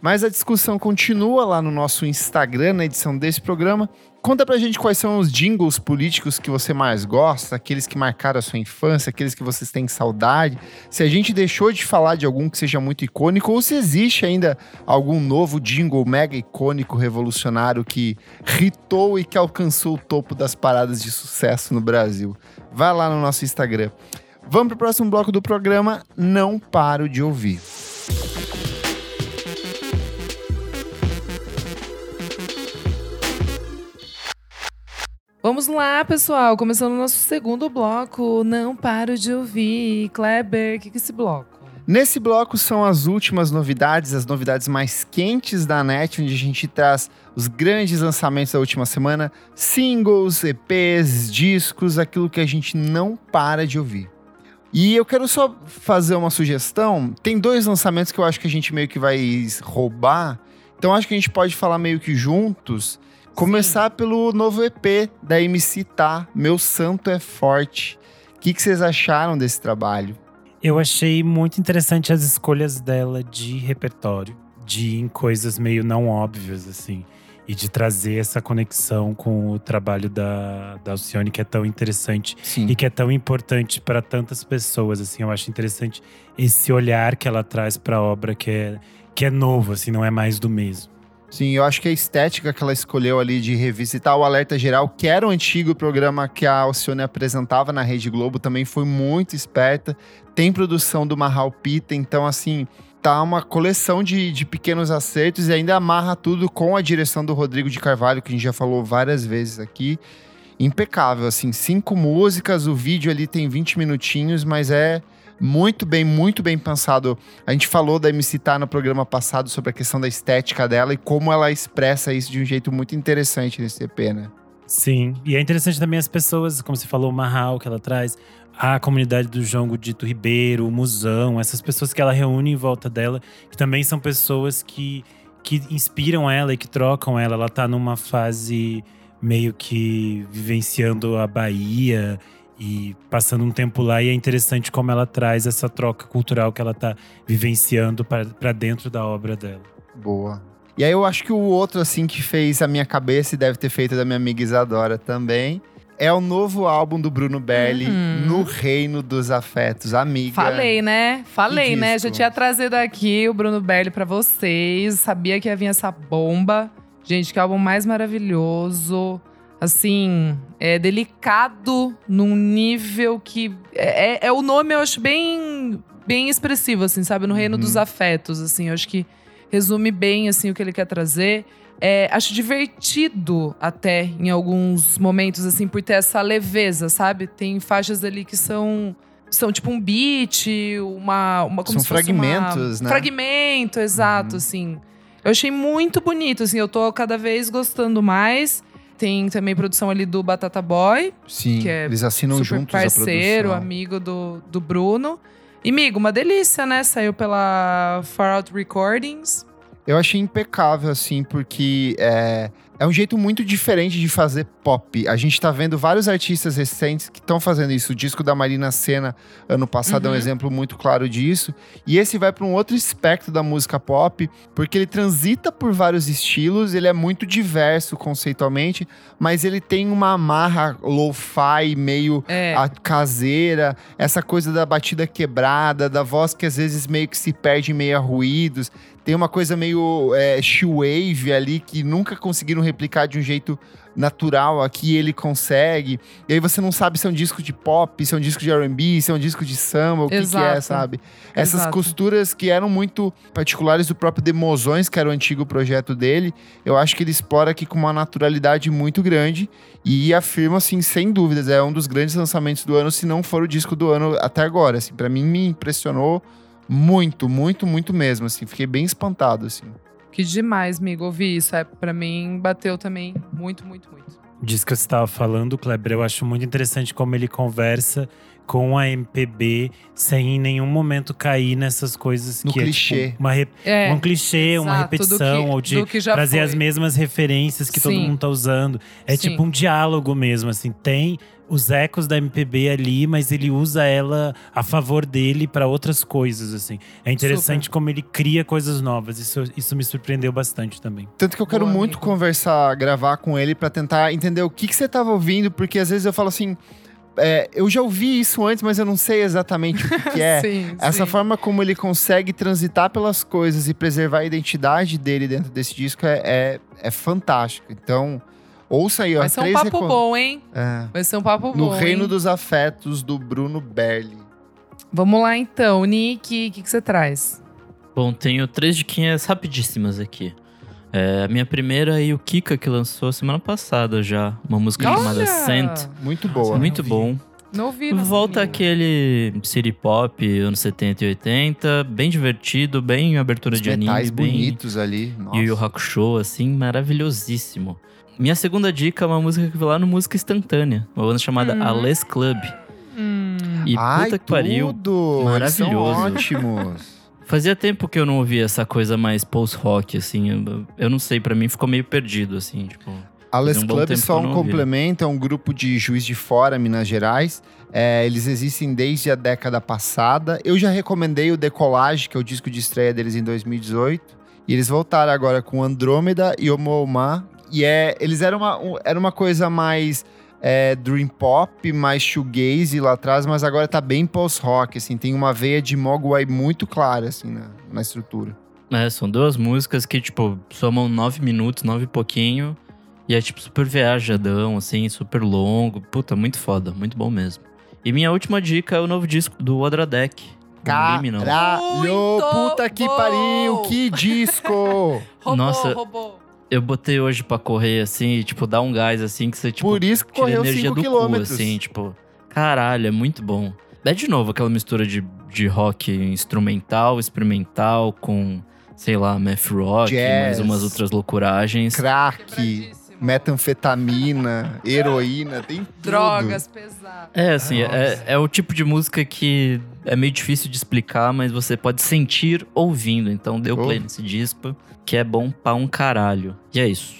S1: Mas a discussão continua lá no nosso Instagram, na edição desse programa. Conta pra gente quais são os jingles políticos que você mais gosta, aqueles que marcaram a sua infância, aqueles que vocês têm saudade. Se a gente deixou de falar de algum que seja muito icônico, ou se existe ainda algum novo jingle mega icônico, revolucionário, que hitou e que alcançou o topo das paradas de sucesso no Brasil. Vai lá no nosso Instagram. Vamos pro próximo bloco do programa. Não paro de ouvir.
S3: Vamos lá, pessoal. Começando o nosso segundo bloco. Não paro de ouvir. Kleber, o que, que é esse bloco?
S1: Nesse bloco são as últimas novidades, as novidades mais quentes da net, onde a gente traz os grandes lançamentos da última semana, singles, EPs, discos, aquilo que a gente não para de ouvir. E eu quero só fazer uma sugestão. Tem dois lançamentos que eu acho que a gente meio que vai roubar. Então acho que a gente pode falar meio que juntos. Começar pelo novo EP da MC Tá, Meu Santo é Forte. O que, que vocês acharam desse trabalho?
S4: Eu achei muito interessante as escolhas dela de repertório, de ir em coisas meio não óbvias, assim. E de trazer essa conexão com o trabalho da, da Alcione, que é tão interessante
S1: Sim.
S4: e que é tão importante para tantas pessoas, assim. Eu acho interessante esse olhar que ela traz para a obra, que é, que é novo, assim, não é mais do mesmo.
S1: Sim, eu acho que a estética que ela escolheu ali de revisitar o Alerta Geral, que era o antigo programa que a Alcione apresentava na Rede Globo, também foi muito esperta. Tem produção do Marral Pita, então assim, tá uma coleção de, de pequenos acertos e ainda amarra tudo com a direção do Rodrigo de Carvalho, que a gente já falou várias vezes aqui. Impecável, assim, cinco músicas, o vídeo ali tem 20 minutinhos, mas é muito bem, muito bem pensado. A gente falou da MC Tá no programa passado sobre a questão da estética dela e como ela expressa isso de um jeito muito interessante nesse EP, né?
S4: Sim, e é interessante também as pessoas, como você falou, o Marral que ela traz, a comunidade do João Godito Ribeiro, o Musão, essas pessoas que ela reúne em volta dela, que também são pessoas que, que inspiram ela e que trocam ela. Ela tá numa fase meio que vivenciando a Bahia e passando um tempo lá. E é interessante como ela traz essa troca cultural que ela tá vivenciando para dentro da obra dela.
S1: Boa. E aí eu acho que o outro, assim, que fez a minha cabeça e deve ter feito da minha amiga Isadora também, é o novo álbum do Bruno Belli,
S3: Uhum.
S1: No Reino dos Afetos. Amiga.
S3: Falei, né? Falei, né? Já tinha trazido aqui o Bruno Belli pra vocês. Sabia que ia vir essa bomba. Gente, que álbum mais maravilhoso. Assim, é delicado num nível que. É, é- é o nome, eu acho, bem, bem expressivo, assim, sabe? No reino
S1: Uhum.
S3: dos afetos, assim. Eu acho que resume bem, assim, o que ele quer trazer. É, acho divertido até em alguns momentos, assim, por ter essa leveza, sabe? Tem faixas ali que são. São tipo um beat, uma. uma como
S1: São
S3: se fosse uma-
S1: fragmentos, né?
S3: Fragmento, exato,
S1: Uhum.
S3: assim. Eu achei muito bonito, assim. Eu tô cada vez gostando mais. Tem também produção ali do Batata Boy,
S1: Sim,
S3: que é
S1: eles assinam
S3: super
S1: juntos
S3: parceiro, amigo do, do Bruno. E, amigo, uma delícia, né? Saiu pela Far Out Recordings.
S1: Eu achei impecável, assim, porque é, é um jeito muito diferente de fazer pop. A gente tá vendo vários artistas recentes que estão fazendo isso. O disco da Marina Senna, ano passado, é um
S3: Uhum.
S1: exemplo muito claro disso. E esse vai para um outro espectro da música pop, porque ele transita por vários estilos, ele é muito diverso conceitualmente, mas ele tem uma amarra lo-fi meio
S3: É.
S1: caseira, essa coisa da batida quebrada, da voz que às vezes meio que se perde em meio a ruídos. Tem uma coisa meio é, shoe-wave ali que nunca conseguiram replicar de um jeito natural. Aqui ele consegue. E aí você não sabe se é um disco de pop, se é um disco de R&B, se é um disco de samba, o que, que é, sabe? Essas
S3: Exato.
S1: costuras que eram muito particulares do próprio Demozões, que era o antigo projeto dele, eu acho que ele explora aqui com uma naturalidade muito grande e afirma, assim, sem dúvidas, é um dos grandes lançamentos do ano, se não for o disco do ano até agora, assim, para mim me impressionou muito, muito, muito mesmo, assim, fiquei bem espantado, assim.
S3: Que demais, amigo, ouvir isso. É, pra mim, bateu também muito, muito, muito.
S4: Disso que você estava falando, Kleber, eu acho muito interessante como ele conversa com a MPB sem em nenhum momento cair nessas coisas
S1: No
S4: que
S1: clichê.
S4: é tipo, uma re-
S3: É,
S4: um clichê, uma
S3: exato, do
S4: repetição,
S3: que-
S4: ou de
S3: do que já
S4: trazer
S3: foi.
S4: as mesmas referências que todo
S3: Sim.
S4: mundo tá usando. É
S3: Sim.
S4: tipo um diálogo mesmo, assim. Tem os ecos da MPB ali, mas ele usa ela a favor dele para outras coisas, assim. É interessante
S3: Super.
S4: como ele cria coisas novas. Isso, isso me surpreendeu bastante também.
S1: Tanto que eu quero
S3: Boa,
S1: muito
S3: amigo.
S1: conversar, gravar com ele pra tentar entender o que, que você tava ouvindo, porque às vezes eu falo assim, é, eu já ouvi isso antes, mas eu não sei exatamente o que, que é. [laughs]
S3: Sim,
S1: Essa
S3: sim.
S1: forma como ele consegue transitar pelas coisas e preservar a identidade dele dentro desse disco é, é, é fantástico. Então, ouça aí, ó.
S3: Vai ser um papo
S1: recom-
S3: bom, hein?
S1: É.
S3: Vai ser um papo
S1: No
S3: bom.
S1: Reino
S3: hein?
S1: dos Afetos, do Bruno Berli.
S3: Vamos lá então, Nick, o que, que você traz?
S2: Bom, tenho três diquinhas rapidíssimas aqui. É, a minha primeira é o Kika, que lançou semana passada já. Uma música chamada
S3: Olha!
S2: Scent.
S1: Muito boa.
S2: Muito
S4: vi.
S2: bom.
S3: Não ouvi. nossa
S2: Volta aquele city pop, anos 70 e 80. Bem divertido, bem abertura
S1: Os
S2: de anime.
S1: metais
S2: bem
S1: bonitos ali. Nossa.
S2: Yu Yu Hakusho, assim, maravilhosíssimo. Minha segunda dica é uma música que vai lá no Música Instantânea. Uma banda chamada
S3: Hum.
S2: Ales Club.
S3: Hum,
S2: E
S1: Ai,
S2: puta que pariu.
S1: tudo! Eles são
S2: Maravilhoso.
S1: ótimos. [laughs]
S2: Fazia tempo que eu não ouvia essa coisa mais post-rock, assim. Eu, eu não sei, pra mim ficou meio perdido, assim, tipo.
S1: A Les
S2: um
S1: Club, só um complemento, é um grupo de Juiz de Fora, Minas Gerais. É, eles existem desde a década passada. Eu já recomendei o Decolage, que é o disco de estreia deles em 2018. E eles voltaram agora com Andrômeda e Omooma. E é, eles eram uma, um- era uma coisa mais é, dream pop, mais shoegaze lá atrás, mas agora tá bem post-rock, assim. Tem uma veia de Mogwai muito clara, assim, na, na estrutura.
S2: É, são duas músicas que, tipo, somam nove minutos, nove e pouquinho. E é, tipo, super viajadão, assim, super longo. Puta, muito foda, muito bom mesmo. E minha última dica é o novo disco do Odradek.
S1: Caralho! Puta que
S3: bom!
S1: pariu! Que disco! [laughs]
S3: roubou,
S2: Nossa.
S3: roubou.
S2: Eu botei hoje pra correr, assim, e, tipo, dá um gás, assim, que você, tipo,
S1: Por isso que
S2: tira
S1: correu
S2: energia
S1: 5
S2: do
S1: quilômetros.
S2: cu, assim, tipo... Caralho, é muito bom. É de novo aquela mistura de, de rock instrumental, experimental, com, sei lá, math rock,
S1: Jazz.
S2: mais umas outras loucuragens.
S1: Crack. Metanfetamina, heroína, tem tudo.
S3: Drogas pesadas.
S2: É, assim, é, é o tipo de música que é meio difícil de explicar, mas você pode sentir ouvindo. Então deu play
S1: Oh.
S2: nesse disco, que é bom pra um caralho. E é isso.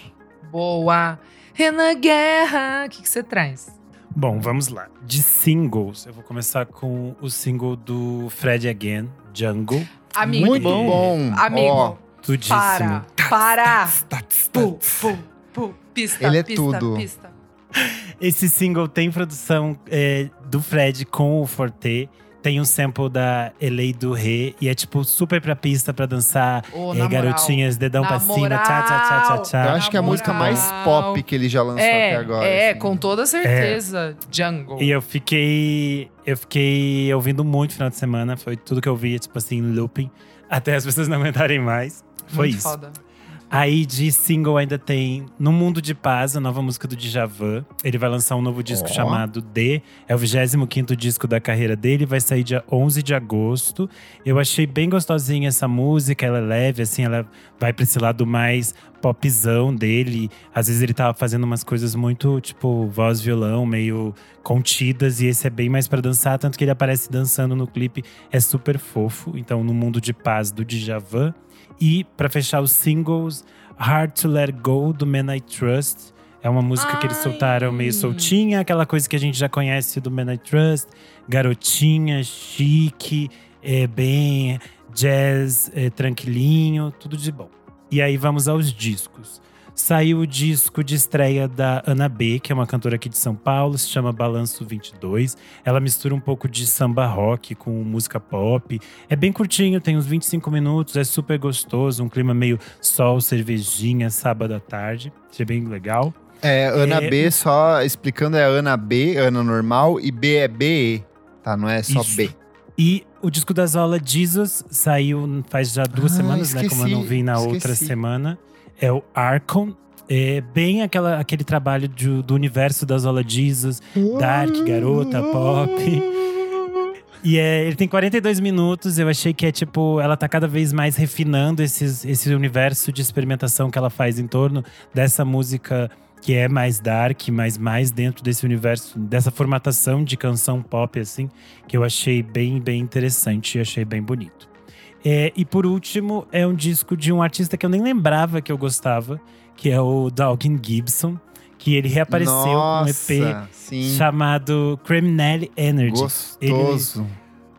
S3: Boa. Renan Guerra, o que você traz?
S4: Bom, vamos lá. De singles, eu vou começar com o single do Fred Again, Jungle.
S3: Amigo.
S1: Muito bom.
S3: Amigo.
S1: Ó,
S4: Tudíssimo.
S3: Para, para. Pu, pu, pu. Pista,
S1: Ele é
S3: pista,
S1: tudo.
S3: pista.
S4: Esse single tem produção é, do Fred com o Forte. Tem um sample da Elei do Rê. E é tipo super pra pista pra dançar.
S3: Ô,
S4: é,
S3: moral.
S4: garotinhas, dedão
S3: Na
S4: pra cima, tchá, tchá, tchá, tchá, tchá.
S1: eu acho que é a música
S3: moral.
S1: mais pop que ele já lançou
S3: É,
S1: até agora.
S3: é,
S1: assim.
S3: com toda certeza. Jungle.
S4: E eu fiquei. Eu fiquei ouvindo muito no final de semana. Foi tudo que eu via, tipo assim, looping. Até as pessoas não aguentarem mais. Foi
S3: Muito
S4: isso.
S3: foda.
S4: Aí de single ainda tem No Mundo de Paz, a nova música do Djavan. Ele vai lançar um novo disco
S1: Ó.
S4: chamado D. É o 25 disco da carreira dele, vai sair dia 11 de agosto. Eu achei bem gostosinha essa música, ela é leve, assim, ela vai pra esse lado mais popzão dele. Às vezes ele tava fazendo umas coisas muito, tipo, voz, violão, meio contidas. E esse é bem mais pra dançar, tanto que ele aparece dançando no clipe. É super fofo. Então, No Mundo de Paz, do Djavan. E pra fechar os singles, Hard to Let Go do Man I Trust. É uma música que eles
S3: Ai.
S4: soltaram meio soltinha, aquela coisa que a gente já conhece do Man I Trust. Garotinha, chique, é, bem jazz, é, tranquilinho, tudo de bom. E aí vamos aos discos. Saiu o disco de estreia da Ana B, que é uma cantora aqui de São Paulo, se chama Balanço 22. Ela mistura um pouco de samba rock com música pop. É bem curtinho, tem uns 25 minutos, é super gostoso, um clima meio sol, cervejinha, sábado à tarde. Achei bem legal.
S1: É, Ana
S4: É-
S1: B, só explicando, é Ana B, Ana normal, e B é BE, tá? Não é só
S4: Isso.
S1: B.
S4: E o disco da Zola Jesus saiu faz já duas
S1: Ah,
S4: semanas, né? Como eu não
S1: esqueci,
S4: vi na outra
S1: esqueci.
S4: semana. É o Archon. É bem aquela, aquele trabalho de- do universo da Zola Jesus. Dark, garota, pop. E é, ele tem 42 minutos. Eu achei que é tipo, ela tá cada vez mais refinando esses, esse universo de experimentação que ela faz em torno dessa música que é mais dark, mas mais dentro desse universo, dessa formatação de canção pop, assim, que eu achei bem, bem interessante e achei bem bonito. É, e por último, é um disco de um artista que eu nem lembrava que eu gostava, que é o Dalkin Gibson, que ele reapareceu com um EP
S1: Nossa, sim.
S4: chamado Criminal Energy.
S1: Gostoso.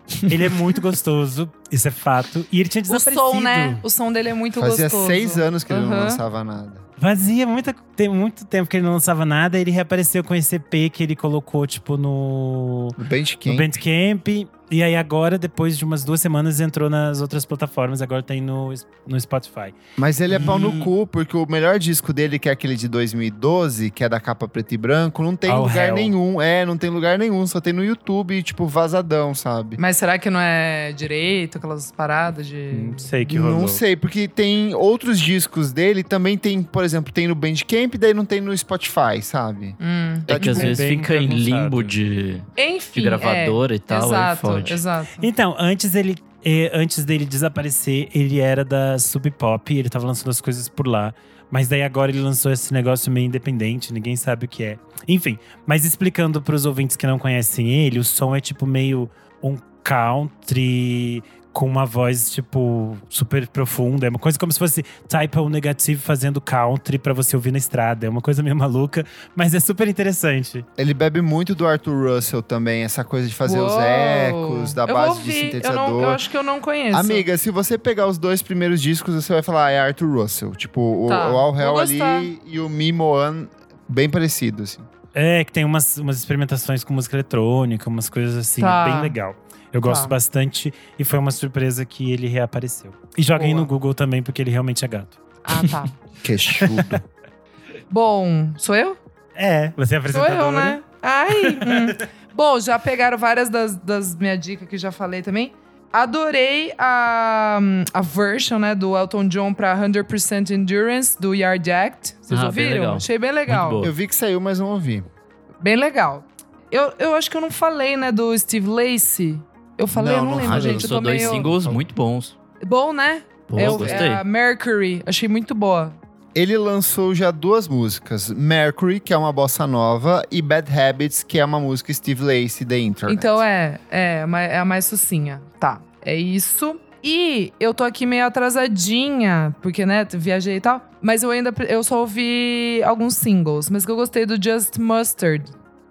S1: [laughs]
S4: Ele é muito gostoso, isso é fato. E ele tinha
S3: O
S4: desaparecido.
S3: som, né? O som dele é muito
S1: Fazia
S3: gostoso.
S1: seis anos que ele não lançava nada.
S4: Fazia muita, tem muito tempo que ele não lançava nada. Ele reapareceu com esse EP que ele colocou, tipo, no,
S1: No Bandcamp.
S4: no Bandcamp. E aí agora, depois de umas duas semanas, entrou nas outras plataformas. Agora tem no, no Spotify.
S1: Mas ele é pau no
S4: E-
S1: cu, porque o melhor disco dele, que é aquele de 2012, que é da capa preto e branco, não tem
S4: All
S1: lugar
S4: Hell.
S1: nenhum. É, não tem lugar nenhum, só tem no YouTube, tipo, vazadão, sabe?
S3: Mas será que não é direito, aquelas paradas de.
S4: Não sei que rolou.
S1: Não sei, porque tem outros discos dele, também tem, por exemplo, tem no Bandcamp, daí não tem no Spotify, sabe?
S3: Hum.
S2: É que às vezes fica em limbo de,
S3: Enfim.
S2: de gravadora
S3: é.
S2: e tal, aí
S3: Exato.
S4: Então, antes ele. eh, Antes dele desaparecer, ele era da Sub Pop, ele tava lançando as coisas por lá. Mas daí agora ele lançou esse negócio meio independente, ninguém sabe o que é. Enfim, mas explicando pros ouvintes que não conhecem ele, o som é tipo meio um country com uma voz, tipo, super profunda. É uma coisa como se fosse type O negativo fazendo country pra você ouvir na estrada. É uma coisa meio maluca, mas é super interessante.
S1: Ele bebe muito do Arthur Russell também, essa coisa de fazer os
S3: Uou!
S1: ecos, da
S3: eu
S1: base de sintetizador.
S3: Eu, não, eu acho que eu não conheço.
S1: Amiga, se você pegar os dois primeiros discos, você vai falar, ah, é Arthur Russell. Tipo, o,
S3: Tá,
S1: o All
S3: vou
S1: Hell ali e o Me Moan, bem parecido, assim.
S4: É, que tem umas, umas experimentações com música eletrônica, umas coisas assim,
S3: Tá.
S4: bem legal. Eu gosto
S3: Tá.
S4: bastante e foi uma surpresa que ele reapareceu. E joguem
S3: Boa.
S4: no Google também, porque ele realmente é gato.
S3: Ah, tá. [laughs]
S1: Queixudo. [laughs]
S3: Bom, sou eu?
S4: É, você é
S3: Sou
S4: apresentadora.
S3: eu, né? Ai. hum. Bom, já pegaram várias das, das minhas dicas que já falei também. Adorei a, a version, né, do Elton John pra 100% Endurance, do Yard Act. Vocês
S2: Ah, bem
S3: ouviram?
S2: legal.
S3: Achei bem legal.
S1: Eu vi que saiu, mas não ouvi.
S3: Bem legal. Eu, eu acho que eu não falei, né, do Steve Lacey. Eu falei,
S1: Não,
S3: eu não,
S1: não
S3: lembro,
S2: Ah,
S3: gente. Eu
S2: lançou
S3: tô
S2: dois
S3: meio...
S2: singles muito bons.
S3: Bom, né?
S2: Pô,
S3: é, o-
S2: gostei.
S3: é a Mercury. Achei muito boa.
S1: Ele lançou já duas músicas. Mercury, que é uma bossa nova, e Bad Habits, que é uma música Steve Lacey, The Internet.
S3: Então é, é, é a mais sucinha. Tá, é isso. E eu tô aqui meio atrasadinha, porque, né, viajei e tal. Mas eu ainda eu só ouvi alguns singles. Mas que eu gostei do Just Mustard.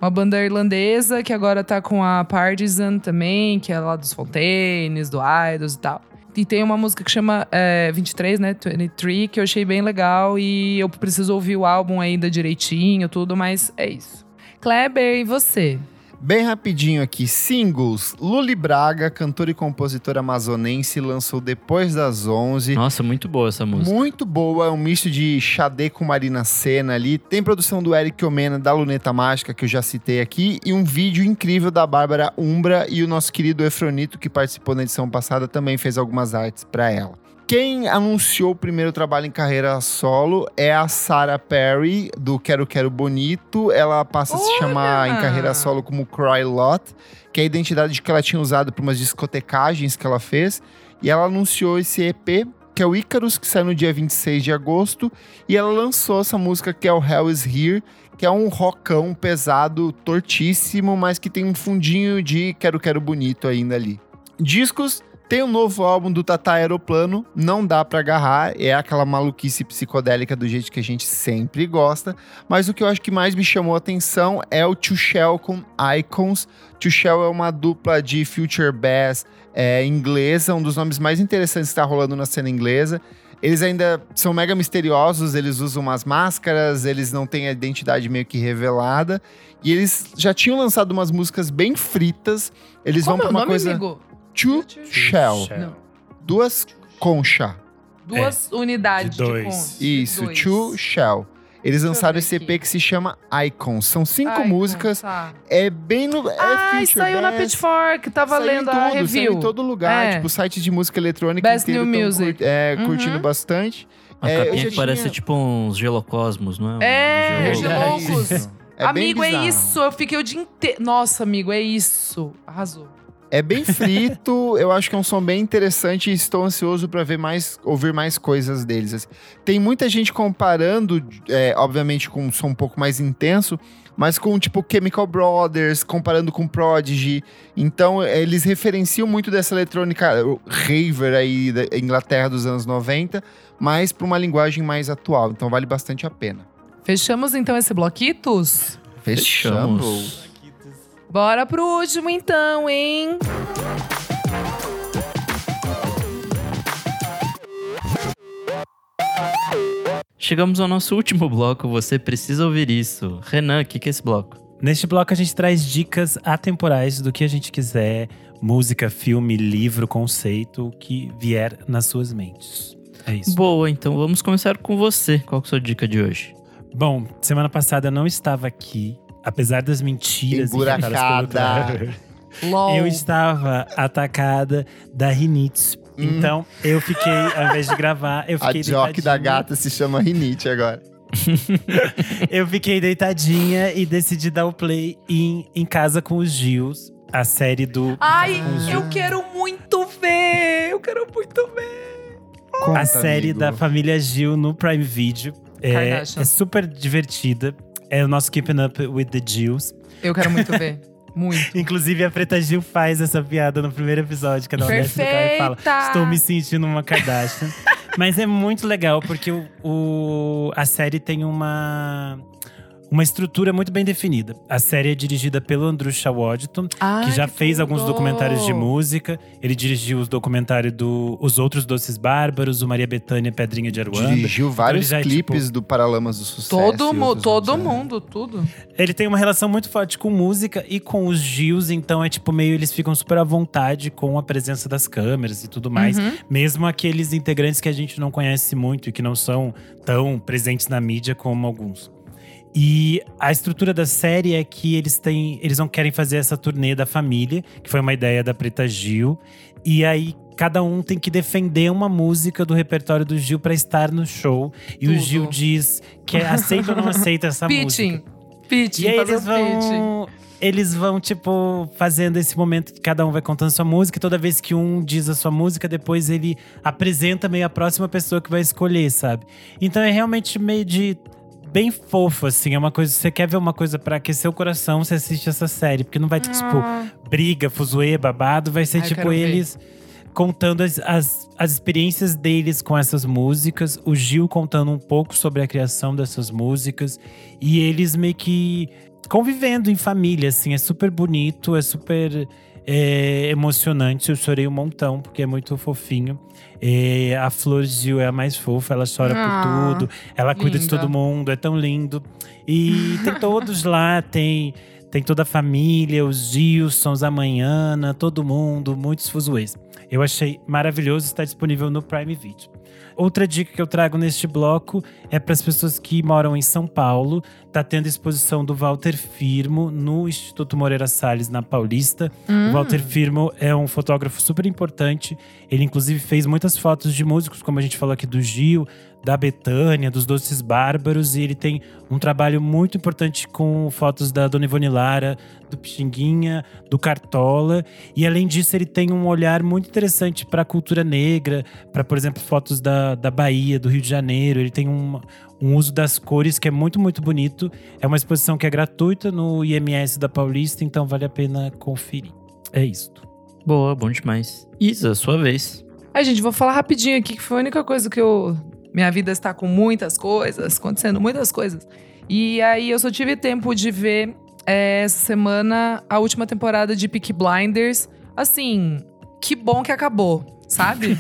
S3: Uma banda irlandesa que agora tá com a Partisan também, que é lá dos Fontaines, do Idols e tal. E tem uma música que chama é, 23, né? 23, que eu achei bem legal. E eu preciso ouvir o álbum ainda direitinho, tudo, mas é isso. Kleber, e você?
S1: Bem rapidinho aqui, singles. Luli Braga, cantora e compositora amazonense, lançou Depois das 11.
S2: Nossa, muito boa essa música.
S1: Muito boa, é um misto de Xadê com Marina Senna ali. Tem produção do Eric Omena, da Luneta Mágica, que eu já citei aqui. E um vídeo incrível da Bárbara Umbra e o nosso querido Efronito, que participou na edição passada, também fez algumas artes para ela. Quem anunciou o primeiro trabalho em carreira solo é a Sarah Perry, do Quero Quero Bonito. Ela passa a se chamar em carreira solo como Cry Lot, que é a identidade que ela tinha usado para umas discotecagens que ela fez. E ela anunciou esse EP, que é o Icarus, que sai no dia 26 de agosto. E ela lançou essa música que é o Hell Is Here, que é um rockão pesado, tortíssimo, mas que tem um fundinho de Quero Quero Bonito ainda ali. Discos tem um novo álbum do Tata Aeroplano, não dá pra agarrar, é aquela maluquice psicodélica do jeito que a gente sempre gosta, mas o que eu acho que mais me chamou a atenção é o Too Shell com Icons. Too Shell é uma dupla de future bass é, inglesa, um dos nomes mais interessantes que está rolando na cena inglesa. Eles ainda são mega misteriosos, eles usam umas máscaras, eles não têm a identidade meio que revelada. E eles já tinham lançado umas músicas bem fritas. Eles
S3: Como
S1: vão
S3: é o
S1: pra uma
S3: nome,
S1: coisa.
S3: amigo?
S1: Two Shell.
S3: Não.
S1: Duas concha.
S3: Duas unidades
S4: de
S3: de,
S4: dois.
S3: concha.
S1: Isso,
S3: Dois.
S1: Two Shell. Eles
S3: eu
S1: lançaram
S3: ver
S1: esse EP
S3: aqui.
S1: que se chama Icons. São cinco
S3: Ai,
S1: músicas.
S3: tá.
S1: É bem no. É
S3: Ai,
S1: feature
S3: saiu na. Pitchfork, tava
S1: Saiu em
S3: lendo a
S1: tudo, saiu
S3: review.
S1: em todo lugar.
S3: É.
S1: Tipo, sites de música eletrônica
S3: Best
S1: inteiro
S3: New
S1: tão
S3: Music.
S1: cur- é,
S3: Uhum.
S1: curtindo bastante.
S2: A
S1: É, eu
S2: capinha
S1: já
S2: que parece
S1: tinha-
S2: tipo uns gelocosmos, não é?
S3: É, geloucos.
S1: É bem
S3: amigo, é
S1: bizarro.
S3: isso. Eu fiquei o dia inteiro. Nossa, amigo, é isso. Arrasou.
S1: É bem frito, [laughs] eu acho que é um som bem interessante e estou ansioso para ver mais, ouvir mais coisas deles. assim. Tem muita gente comparando, é, obviamente com um som um pouco mais intenso, mas com tipo Chemical Brothers, comparando com Prodigy. Então eles referenciam muito dessa eletrônica o raver aí da Inglaterra dos anos 90, mas para uma linguagem mais atual. Então vale bastante a pena.
S3: Fechamos então esse bloquitos?
S2: Fechamos.
S3: Bora pro último então, hein?
S2: Chegamos ao nosso último bloco, você precisa ouvir isso. Renan, o que, que é esse bloco?
S4: Neste bloco a gente traz dicas atemporais do que a gente quiser, música, filme, livro, conceito, o que vier nas suas mentes. É isso.
S2: Boa, então vamos começar com você. Qual que é a sua dica de hoje?
S4: Bom, semana passada eu não estava aqui, apesar das mentiras
S1: Emburacada. [laughs]
S4: Eu estava atacada da rinite. Então, eu fiquei, ao invés de gravar, eu
S1: A
S4: fiquei
S1: jock da
S4: deitadinha.
S1: gata se chama Rinite agora. [laughs]
S4: Eu fiquei deitadinha e decidi dar o play em, em Casa com os Gils, a série do.
S3: Ai, eu quero muito ver! Eu quero muito ver!
S1: Conta,
S4: a série
S1: amigo.
S4: da família Gil no Prime Video. É, é super divertida. É o nosso Keeping Up with the Gills.
S3: Eu quero muito ver. [laughs] Muito.
S4: Inclusive, a Preta Gil faz essa piada no primeiro episódio, que ela do carro e fala! Estou me sentindo uma Kardashian. [laughs] Mas é muito legal, porque o, o- a série tem uma. Uma estrutura muito bem definida. A série é dirigida pelo Andrew Shawadton,
S3: Ai,
S4: que já
S3: que
S4: fez alguns documentários de música. Ele dirigiu os documentários do Os Outros Doces Bárbaros, o Maria Bethânia Pedrinha de Aruanda.
S1: Dirigiu vários
S4: ele já é,
S1: clipes do Paralamas do Sucesso.
S3: Todo, mu todo
S1: né?
S3: mundo, tudo.
S4: Ele tem uma relação muito forte com música e com os Gils, então é tipo meio eles ficam super à vontade com a presença das câmeras e tudo mais.
S3: Uhum.
S4: Mesmo aqueles integrantes que a gente não conhece muito e que não são tão presentes na mídia como alguns. E a estrutura da série é que eles têm, eles não querem fazer essa turnê da família, que foi uma ideia da Preta Gil, e aí cada um tem que defender uma música do repertório do Gil pra estar no show, e o
S3: Tudo.
S4: Gil diz que aceita ou não aceita essa [laughs] música.
S3: Pitching. Pitching,
S4: E aí eles
S3: o pitching.
S4: vão. Eles vão, tipo, fazendo esse momento que cada um vai contando sua música. E toda vez que um diz a sua música, depois ele apresenta meio a próxima pessoa que vai escolher, sabe? Então é realmente meio de. Bem fofo, assim. É uma coisa. Você quer ver uma coisa pra aquecer o coração, você assiste essa série. Porque não vai ter,
S3: Ah.
S4: tipo, briga, fuzuê, babado. Vai ser,
S3: Ai, eu
S4: tipo, eles contando as, as, as experiências deles com essas músicas, o Gil contando um pouco sobre a criação dessas músicas e eles meio que convivendo em família, assim, é super bonito, é super é, emocionante. Eu chorei um montão, porque é muito fofinho. É, a Flor Gil é a mais fofa, ela chora
S3: Ah,
S4: por tudo, ela cuida de todo mundo, é tão lindo. E tem [laughs] todos lá, tem. Tem toda a família, os Gilsons, a Manhana, todo mundo, muitos fuzuês. Eu achei maravilhoso, está disponível no Prime Video. Outra dica que eu trago neste bloco é para as pessoas que moram em São Paulo. Tá tendo exposição do Walter Firmo no Instituto Moreira Salles, na Paulista.
S3: Hum.
S4: O Walter Firmo é um fotógrafo super importante. Ele, inclusive, fez muitas fotos de músicos, como a gente falou aqui do Gil, da Betânia, dos Doces Bárbaros. E ele tem um trabalho muito importante com fotos da Dona Ivone Lara, do Pixinguinha, do Cartola. E além disso, ele tem um olhar muito interessante para a cultura negra, para, por exemplo, fotos da, da Bahia, do Rio de Janeiro. Ele tem um, um uso das cores que é muito, muito bonito. É uma exposição que é gratuita no IMS da Paulista, então vale a pena conferir. É isto.
S2: Boa, bom demais. Isa, sua vez.
S3: Ai, gente, vou falar rapidinho aqui, que foi a única coisa que eu. Minha vida está com muitas coisas, acontecendo muitas coisas. E aí eu só tive tempo de ver é, essa semana a última temporada de Peaky Blinders. Assim, que bom que acabou, sabe?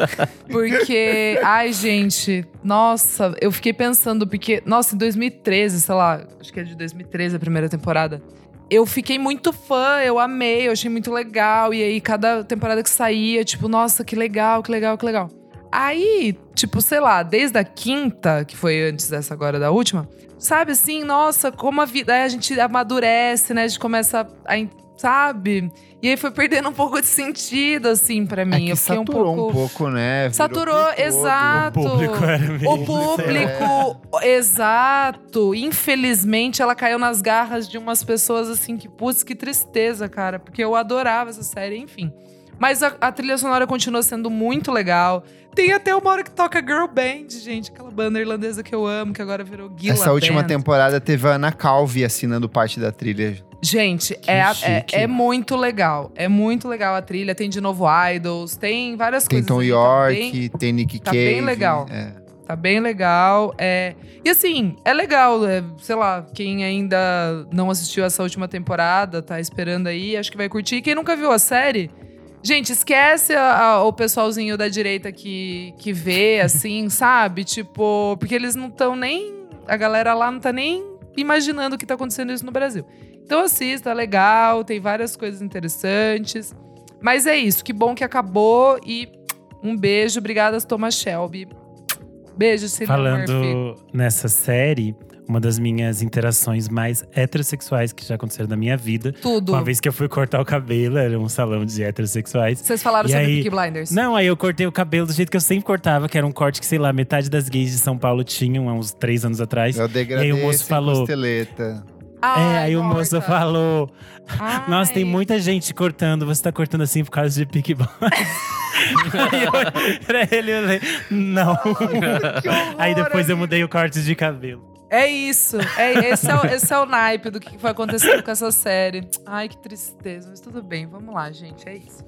S3: [laughs] Porque, ai, gente, nossa, eu fiquei pensando, porque, nossa, em 2013, sei lá, acho que é de 2013 a primeira temporada. Eu fiquei muito fã, eu amei, eu achei muito legal. E aí, cada temporada que saía, tipo, nossa, que legal, que legal, que legal. Aí, tipo, sei lá, desde a quinta, que foi antes dessa agora da última, sabe assim, nossa, como a vida. Aí a gente amadurece, né? A gente começa a. Sabe? E aí foi perdendo um pouco de sentido, assim, pra mim.
S1: É que
S3: eu fiquei um
S1: saturou
S3: pouco.
S1: um pouco, né? Virou
S3: Saturou, exato.
S4: O público era meio-
S3: O público, [laughs] exato. Infelizmente, ela caiu nas garras de umas pessoas assim que, putz, que tristeza, cara. Porque eu adorava essa série, enfim. Mas a, a trilha sonora continua sendo muito legal. Tem até uma hora que toca Girl Band, gente. Aquela banda irlandesa que eu amo, que agora virou Gila
S1: Essa última
S3: Band.
S1: temporada teve a Ana Calvi assinando parte da trilha.
S3: Gente, é, é, é muito legal. É muito legal a trilha. Tem de novo Idols, tem várias
S1: Tem
S3: coisas.
S1: Tom
S3: ali, tá
S1: York,
S3: bem-
S1: tem Nick
S3: tá
S1: Cave.
S3: bem legal.
S1: é.
S3: Tá bem legal. É... E assim, é legal, é, sei lá, quem ainda não assistiu essa última temporada, tá esperando aí, acho que vai curtir. Quem nunca viu a série, gente, esquece a- a- o pessoalzinho da direita que, que vê, [laughs] assim, sabe? Tipo, porque eles não estão nem. A galera lá não tá nem imaginando que tá acontecendo isso no Brasil. Então assista, é legal, tem várias coisas interessantes. Mas é isso, que bom que acabou e um beijo, obrigada, Thomas Shelby. Beijo, Cillian Murphy.
S4: Falando nessa série, uma das minhas interações mais heterossexuais que já aconteceram na minha vida.
S3: Tudo.
S4: Uma vez que eu fui cortar o cabelo, era um salão de heterossexuais.
S3: Vocês falaram
S4: E
S3: sobre
S4: aí-
S3: Peaky Blinders.
S4: Não, aí eu cortei o cabelo do jeito que eu sempre cortava, que era um corte que, sei lá, metade das gays de São Paulo tinham há uns três anos atrás.
S1: Eu degradei
S4: E aí o moço falou.
S1: costeleta.
S4: é,
S3: Ai,
S4: aí o moço falou:
S3: Ai.
S4: Nossa, tem muita gente cortando, você tá cortando assim por causa de Peaky Blinders. [laughs] aí eu, pra ele, eu falei, não. [laughs]
S3: Horror,
S4: aí depois eu mudei o corte de cabelo.
S3: É isso. É, esse, é o, esse é o naipe do que foi acontecendo com essa série. Ai, que tristeza. Mas tudo bem, vamos lá, gente. É isso.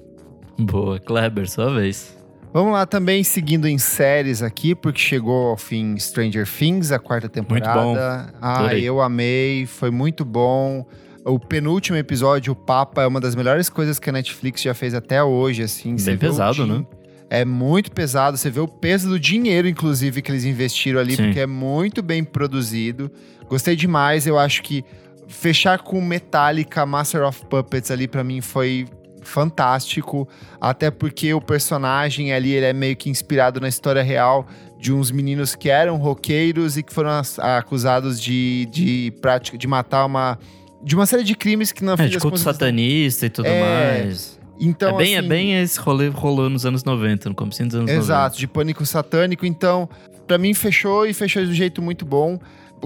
S2: Boa, Kleber, sua vez.
S1: Vamos lá também, seguindo em séries aqui, porque chegou ao fim Stranger Things, a quarta temporada.
S2: bom.
S1: Ah,
S2: Adorei.
S1: eu amei, foi muito bom. O penúltimo episódio, o Papa, é uma das melhores coisas que a Netflix já fez até hoje, assim.
S2: Bem pesado, né?
S1: É muito pesado, você vê o peso do dinheiro, inclusive, que eles investiram ali,
S2: Sim.
S1: porque é muito bem produzido. Gostei demais, eu acho que fechar com Metallica, Master of Puppets ali, pra mim, foi fantástico. Até porque o personagem ali, ele é meio que inspirado na história real de uns meninos que eram roqueiros e que foram acusados de, de prática, de matar uma... De uma série de crimes que não
S2: É, de culto satanista e tudo
S1: É,
S2: mais.
S1: Então,
S2: é, bem, é
S1: assim,
S2: bem esse rolê rolou nos anos 90, no começo dos anos
S1: Exato, de pânico satânico. Então, pra mim fechou e fechou de um jeito muito bom.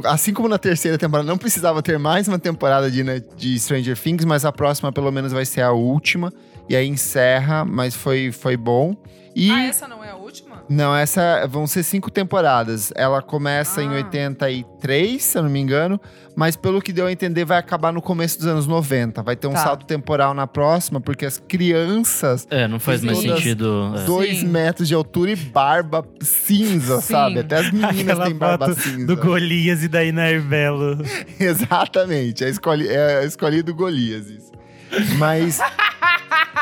S1: Assim como na terceira temporada, não precisava ter mais uma temporada de, né, de Stranger Things, mas a próxima pelo menos vai ser a última. E aí encerra, mas foi, foi bom. E
S3: Ah, essa não é a última?
S1: Não, essa vão ser cinco temporadas. Ela começa em
S3: Ah.
S1: 83, se eu não me engano, mas pelo que deu a entender, vai acabar no começo dos anos 90. Vai ter um
S3: Tá.
S1: salto temporal na próxima, porque as crianças,
S2: É, não faz mais sentido. é.
S1: dois
S3: Sim.
S1: metros de altura e barba cinza,
S3: Sim.
S1: sabe? Até as meninas
S4: Aquela
S1: têm barba
S4: foto
S1: cinza.
S4: do Golias e da Inar Belo. [laughs]
S1: Exatamente, é a, escolhi, é a escolha do Golias, isso. Mas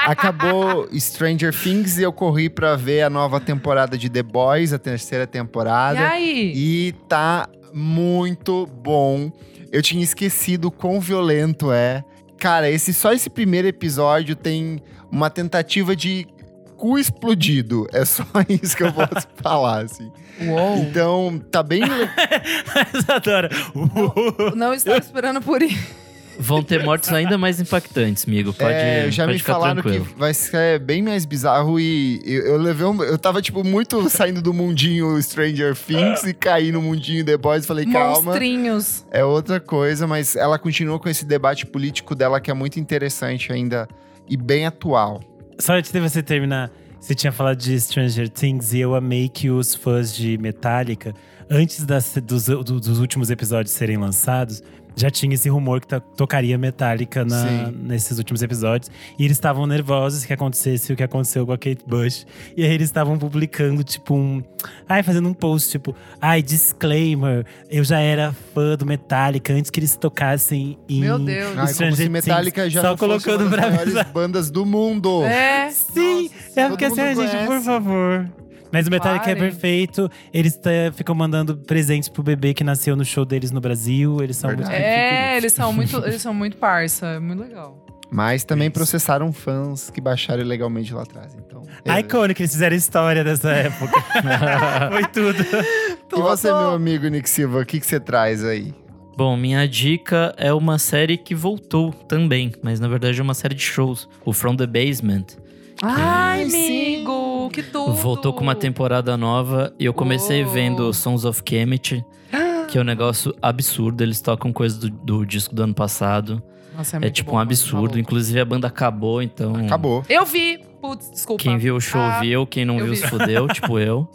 S1: acabou Stranger Things e eu corri pra ver a nova temporada de The Boys, a terceira
S3: E
S1: temporada.
S3: aí?
S1: E tá muito bom. Eu tinha esquecido o quão violento é. Cara, esse, só esse primeiro episódio tem uma tentativa de cu explodido. É só [laughs] isso que eu posso falar, assim.
S3: Uou.
S1: Então, tá bem. [laughs]
S4: Mas adora.
S3: Não estava esperando por isso.
S2: Vão ter mortes ainda mais impactantes, amigo. Pode,
S1: é, já
S2: pode
S1: me
S2: ficar
S1: falaram
S2: tranquilo.
S1: que vai ser bem mais bizarro e eu, eu levei um, Eu tava, tipo, muito saindo do mundinho Stranger Things e caí no mundinho The Boys. Falei, calma.
S3: Monstrinhos.
S1: É outra coisa, mas ela continua com esse debate político dela que é muito interessante ainda e bem atual.
S4: Só antes de você terminar, você tinha falado de Stranger Things e eu amei que os fãs de Metallica, antes das- dos, do- dos últimos episódios serem lançados, já tinha esse rumor que to- tocaria Metallica na- nesses últimos episódios. E eles estavam nervosos que acontecesse o que aconteceu com a Kate Bush. E aí eles estavam publicando, tipo, um. Ai, fazendo um post, tipo, ai, disclaimer. Eu já era fã do Metallica antes que eles tocassem em.
S3: Meu Deus.
S1: Ai, como
S4: Stranger
S1: se
S4: Things.
S1: Metallica já
S4: Só
S1: não fosse
S4: colocando
S1: uma das
S4: pra
S1: maiores bandas do mundo.
S3: É.
S4: Sim,
S1: Nossa,
S4: é porque assim, gente, por favor. Mas o Metallica é
S3: Parem.
S4: perfeito. Eles tá- ficam mandando presentes pro bebê que nasceu no show deles no Brasil. Eles são
S1: Verdade.
S4: muito
S3: É, eles são muito, eles são muito parça, é muito legal.
S1: Mas também
S4: Isso.
S1: processaram fãs que baixaram ilegalmente lá atrás. Então, é.
S4: Iconic, eles fizeram história dessa época. [laughs] Foi tudo.
S1: E você, meu amigo Nick Silva, o que, que você traz aí?
S2: Bom, minha dica é uma série que voltou também, mas na verdade é uma série de shows. O From the Basement.
S3: Ai,
S1: sim.
S3: amigo, que tudo.
S2: Voltou com uma temporada nova e eu comecei
S3: Uou.
S2: vendo Sons of Kemet, que é um negócio absurdo. Eles tocam coisas do, do disco do ano passado.
S3: Nossa,
S2: É,
S3: muito
S2: tipo
S3: bom,
S2: um absurdo. Inclusive a banda acabou, então.
S1: Acabou.
S3: Eu vi. Putz, desculpa.
S2: Quem viu o show
S3: Ah,
S2: viu, quem não viu
S3: vi.
S2: se fudeu, [laughs] tipo eu.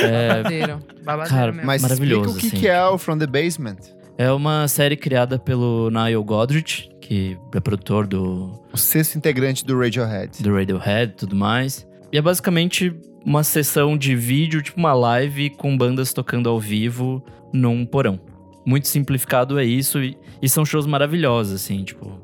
S2: É,
S3: Babadeiro. Babadeiro
S2: Cara,
S3: mesmo.
S1: Mas
S2: Maravilhoso,
S1: explica o que,
S2: assim.
S1: que é o From the Basement.
S2: é uma série criada pelo Niall Godrich, que é produtor do,
S1: O sexto integrante do Radiohead.
S2: do Radiohead e tudo mais. E é basicamente uma sessão de vídeo, tipo uma live com bandas tocando ao vivo num porão. Muito simplificado é isso, e, e são shows maravilhosos, assim, tipo.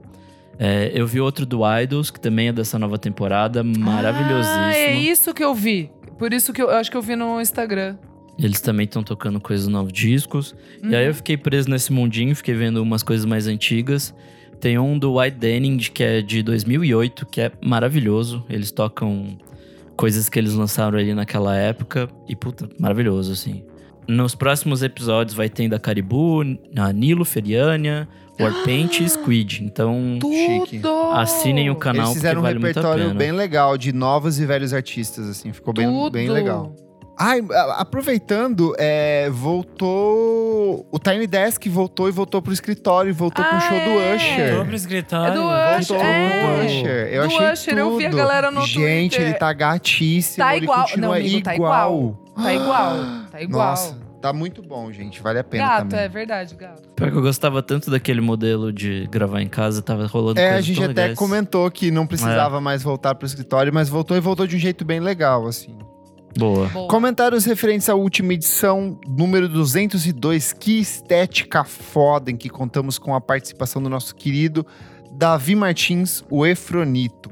S2: é, eu vi outro do Idols, que também é dessa nova temporada, maravilhosíssimo.
S3: Ah, é isso que eu vi. Por isso que eu, eu acho que eu vi no Instagram.
S2: Eles também estão tocando coisas novos discos. E
S3: Uhum.
S2: aí eu fiquei preso nesse mundinho, fiquei vendo umas coisas mais antigas. Tem um do White Denim, que é de 2008, que é maravilhoso. Eles tocam coisas que eles lançaram ali naquela época. E, puta, maravilhoso, assim. Nos próximos episódios vai ter da Caribou, a Nilo, Feriânia, Warpaint e Squid. Então,
S1: Chique.
S2: Assinem o canal
S1: Eles fizeram um
S2: porque vale muito a
S1: repertório
S2: pena.
S1: bem legal de novos e velhos artistas, assim. Ficou bem,
S3: Tudo.
S1: bem legal. Ai, aproveitando, é, voltou. O Tiny Desk voltou e voltou pro escritório e voltou com o
S3: Ah,
S1: show do
S3: é?
S1: Usher.
S4: Vou pro escritório.
S3: É do
S1: Voltou
S3: Usher, é.
S1: com o Usher. Eu
S3: Do
S1: achei
S3: Usher, eu vi a
S1: tudo.
S3: galera no
S1: Gente,
S3: Twitter.
S1: ele tá gatíssimo.
S3: Tá
S1: ele
S3: igual.
S1: continua
S3: Não, amigo, tá igual. Tá igual. [gasps] Tá igual.
S1: Nossa, tá muito bom, gente. Vale a pena
S3: gato,
S1: também.
S3: é verdade, gato.
S2: Pior que eu gostava tanto daquele modelo de gravar em casa, tava rolando
S1: É, a gente
S2: tão
S1: até
S2: legais.
S1: comentou que não precisava
S3: É.
S1: mais voltar pro escritório, mas voltou e voltou de um jeito bem legal, assim.
S2: Boa.
S3: Boa.
S1: Comentários referentes à última edição, número 202. Que estética foda em que contamos com a participação do nosso querido Davi Martins, o Efronito.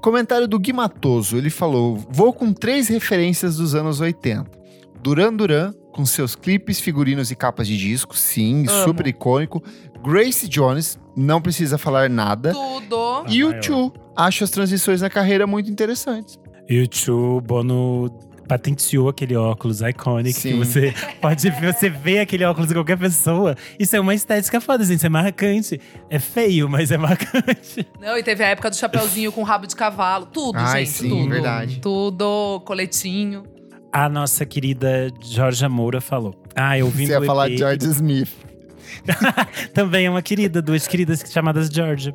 S1: Comentário do Gui Matoso, ele falou: Vou com três referências dos anos 80. Duran Duran, com seus clipes, figurinos e capas de disco, sim,
S3: Amo.
S1: super icônico. Grace Jones, não precisa falar nada.
S3: Tudo.
S1: E o. Chu, acho as transições na carreira muito interessantes.
S4: E o Bono patenteou aquele óculos iconic que você [laughs] pode ver, você vê aquele óculos em qualquer pessoa. Isso é uma estética foda, gente. Isso é marcante. É feio, mas é marcante. [laughs]
S3: Não, e teve a época do chapeuzinho com rabo de cavalo. Tudo,
S1: Ai,
S3: gente.
S1: sim,
S3: tudo.
S1: verdade.
S3: Tudo. Coletinho.
S4: A nossa querida Georgia Moura falou. Ah, eu ouvindo
S1: Você ia falar
S4: EP,
S1: de George Smith. [laughs]
S4: Também é uma querida, duas queridas chamadas Georgia.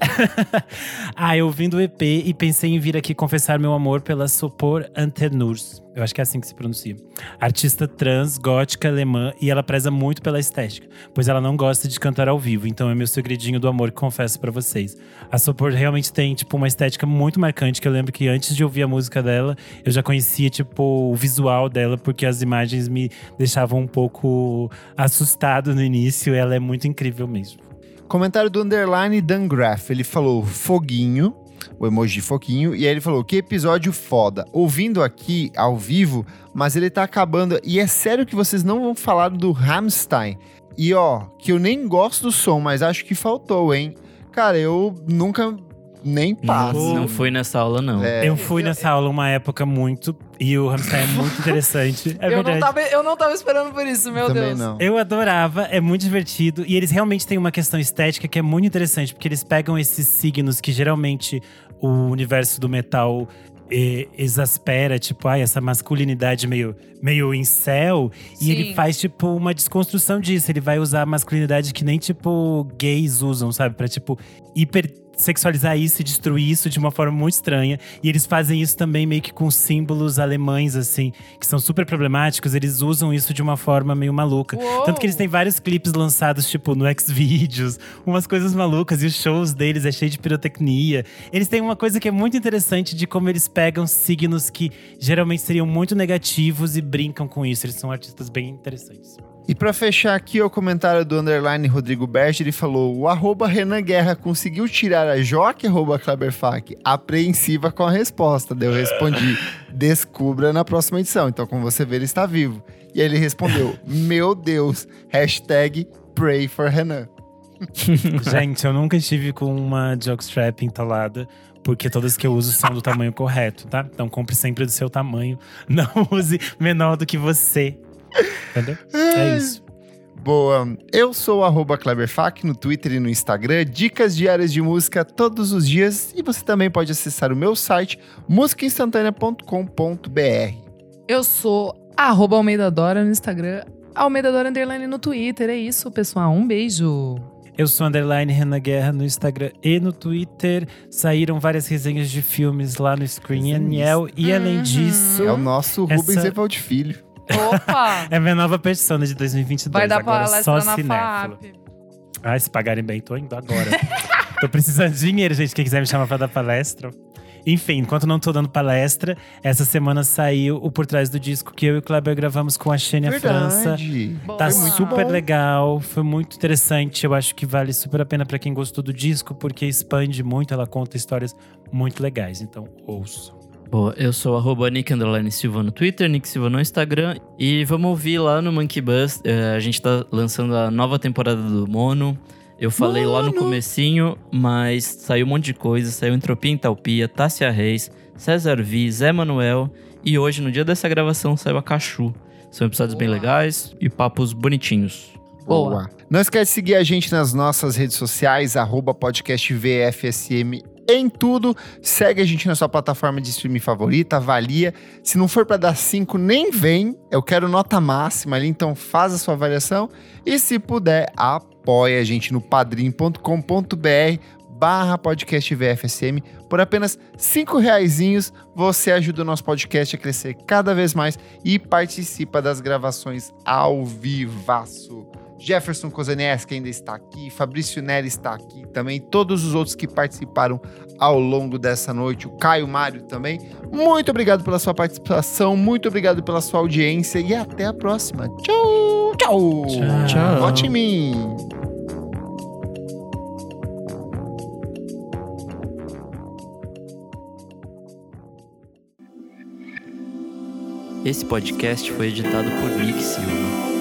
S4: [laughs] ah, eu vim do EP e pensei em vir aqui confessar meu amor pela Sopor Antenurs. Eu acho que é assim que se pronuncia. Artista trans, gótica, alemã e ela preza muito pela estética, pois ela não gosta de cantar ao vivo, então é meu segredinho do amor que confesso para vocês. A Sopor realmente tem tipo uma estética muito marcante, que eu lembro que antes de ouvir a música dela, eu já conhecia tipo o visual dela, porque as imagens me deixavam um pouco assustado no início, ela é muito incrível mesmo.
S1: Comentário do Underline Dan Graff. Ele falou foguinho, o emoji de foguinho, e aí ele falou: que episódio foda. Ouvindo aqui ao vivo, mas ele tá acabando. E é sério que vocês não vão falar do Rammstein. E ó, que eu nem gosto do som, mas acho que faltou, hein? Cara, eu nunca nem passo.
S2: Não, não fui nessa aula, não.
S1: É.
S4: Eu fui nessa aula uma época muito. E o Rammstein é muito interessante. É
S3: eu,
S4: verdade.
S3: não tava, eu não tava esperando por isso, meu
S1: Também
S3: Deus.
S1: não.
S4: Eu adorava, é muito divertido. E eles realmente têm uma questão estética que é muito interessante, porque eles pegam esses signos que geralmente o universo do metal exaspera, tipo, ai, essa masculinidade meio, meio incel. E ele faz, tipo, uma desconstrução disso. Ele vai usar a masculinidade que nem, tipo, gays usam, sabe? Pra, tipo, hiper sexualizar isso e destruir isso de uma forma muito estranha. E eles fazem isso também meio que com símbolos alemães, assim, que são super problemáticos. Eles usam isso de uma forma meio maluca.
S3: Uou!
S4: Tanto que eles têm vários clipes lançados, tipo, no Xvideos, umas coisas malucas. E os shows deles é cheio de pirotecnia. Eles têm uma coisa que é muito interessante de como eles pegam signos que geralmente seriam muito negativos e brincam com isso. Eles são artistas bem interessantes.
S1: E pra fechar aqui o comentário do Underline Rodrigo Berge, ele falou: o arroba Renan Guerra conseguiu tirar a Joque arroba Kleberfac apreensiva com a resposta. Daí eu respondi: [laughs] descubra na próxima edição. Então, como você vê, ele está vivo. E aí ele respondeu: [laughs] Meu Deus, hashtag pray for Renan. [laughs]
S4: Gente, eu nunca estive com uma jockstrap entalada. Porque todas que eu uso são do tamanho correto, tá? Então compre sempre do seu tamanho. Não use menor do que você. Entendeu? É isso.
S1: Boa. Eu sou o Kleberfac no Twitter e no Instagram. Dicas diárias de música todos os dias. E você também pode acessar o meu site, musicainstantanea.com.br.
S3: Eu sou arroba Almeida Dora no Instagram, Almeida Dora Underline no Twitter. É isso, pessoal. Um beijo.
S4: Eu sou underline Renan Guerra no Instagram e no Twitter. Saíram várias resenhas de filmes lá no Screen Aniel. E além disso,
S1: É o nosso
S4: Essa-
S1: Rubens Evald Filho.
S3: Opa! [laughs]
S4: é a minha nova persona de 2022.
S3: Vai dar
S4: agora
S3: palestra
S4: só
S3: na
S4: cinéfilo.
S3: FAP.
S4: Ah, se pagarem bem, tô indo agora. [laughs] tô precisando de dinheiro, gente. Quem quiser me chamar pra dar palestra. Enfim, enquanto não tô dando palestra, essa semana saiu o Por Trás do Disco que eu e o Kleber gravamos com a Xênia França. Tá
S3: Boa.
S4: super legal, foi muito interessante. Eu acho que vale super a pena pra quem gostou do disco, porque expande muito, ela conta histórias muito legais. Então, ouço.
S2: Boa, eu sou arroba Nick Silva no Twitter, Nick Silva no Instagram. E vamos ouvir lá no Monkey Bus. eh, a gente tá lançando a nova temporada do Mono. Eu falei lá no comecinho, mas saiu um monte de coisa. Saiu Entropia Entalpia, Tássia Reis, César Vi, Zé Manuel. E hoje, no dia dessa gravação, saiu a Cachu. São episódios bem legais e papos bonitinhos.
S3: Boa.
S1: Não esquece de seguir a gente nas nossas redes sociais, arroba podcast VFSM em tudo. Segue a gente na sua plataforma de streaming favorita, avalia. Se não for para dar 5, nem vem. Eu quero nota máxima ali, então faz a sua avaliação. E se puder, apoia a gente no padrim.com.br barra podcast VFSM. Por apenas cinco reaisinhos, você ajuda o nosso podcast a crescer cada vez mais e participa das gravações ao vivaço. Jefferson Kozenieski ainda está aqui, Fabrício Neri está aqui também, todos os outros que participaram ao longo dessa noite, o Caio Mário também. Muito obrigado pela sua participação, muito obrigado pela sua audiência e até a próxima. Tchau, tchau.
S2: Tchau.
S1: Vote em mim.
S2: Esse podcast foi editado por Nick Silva.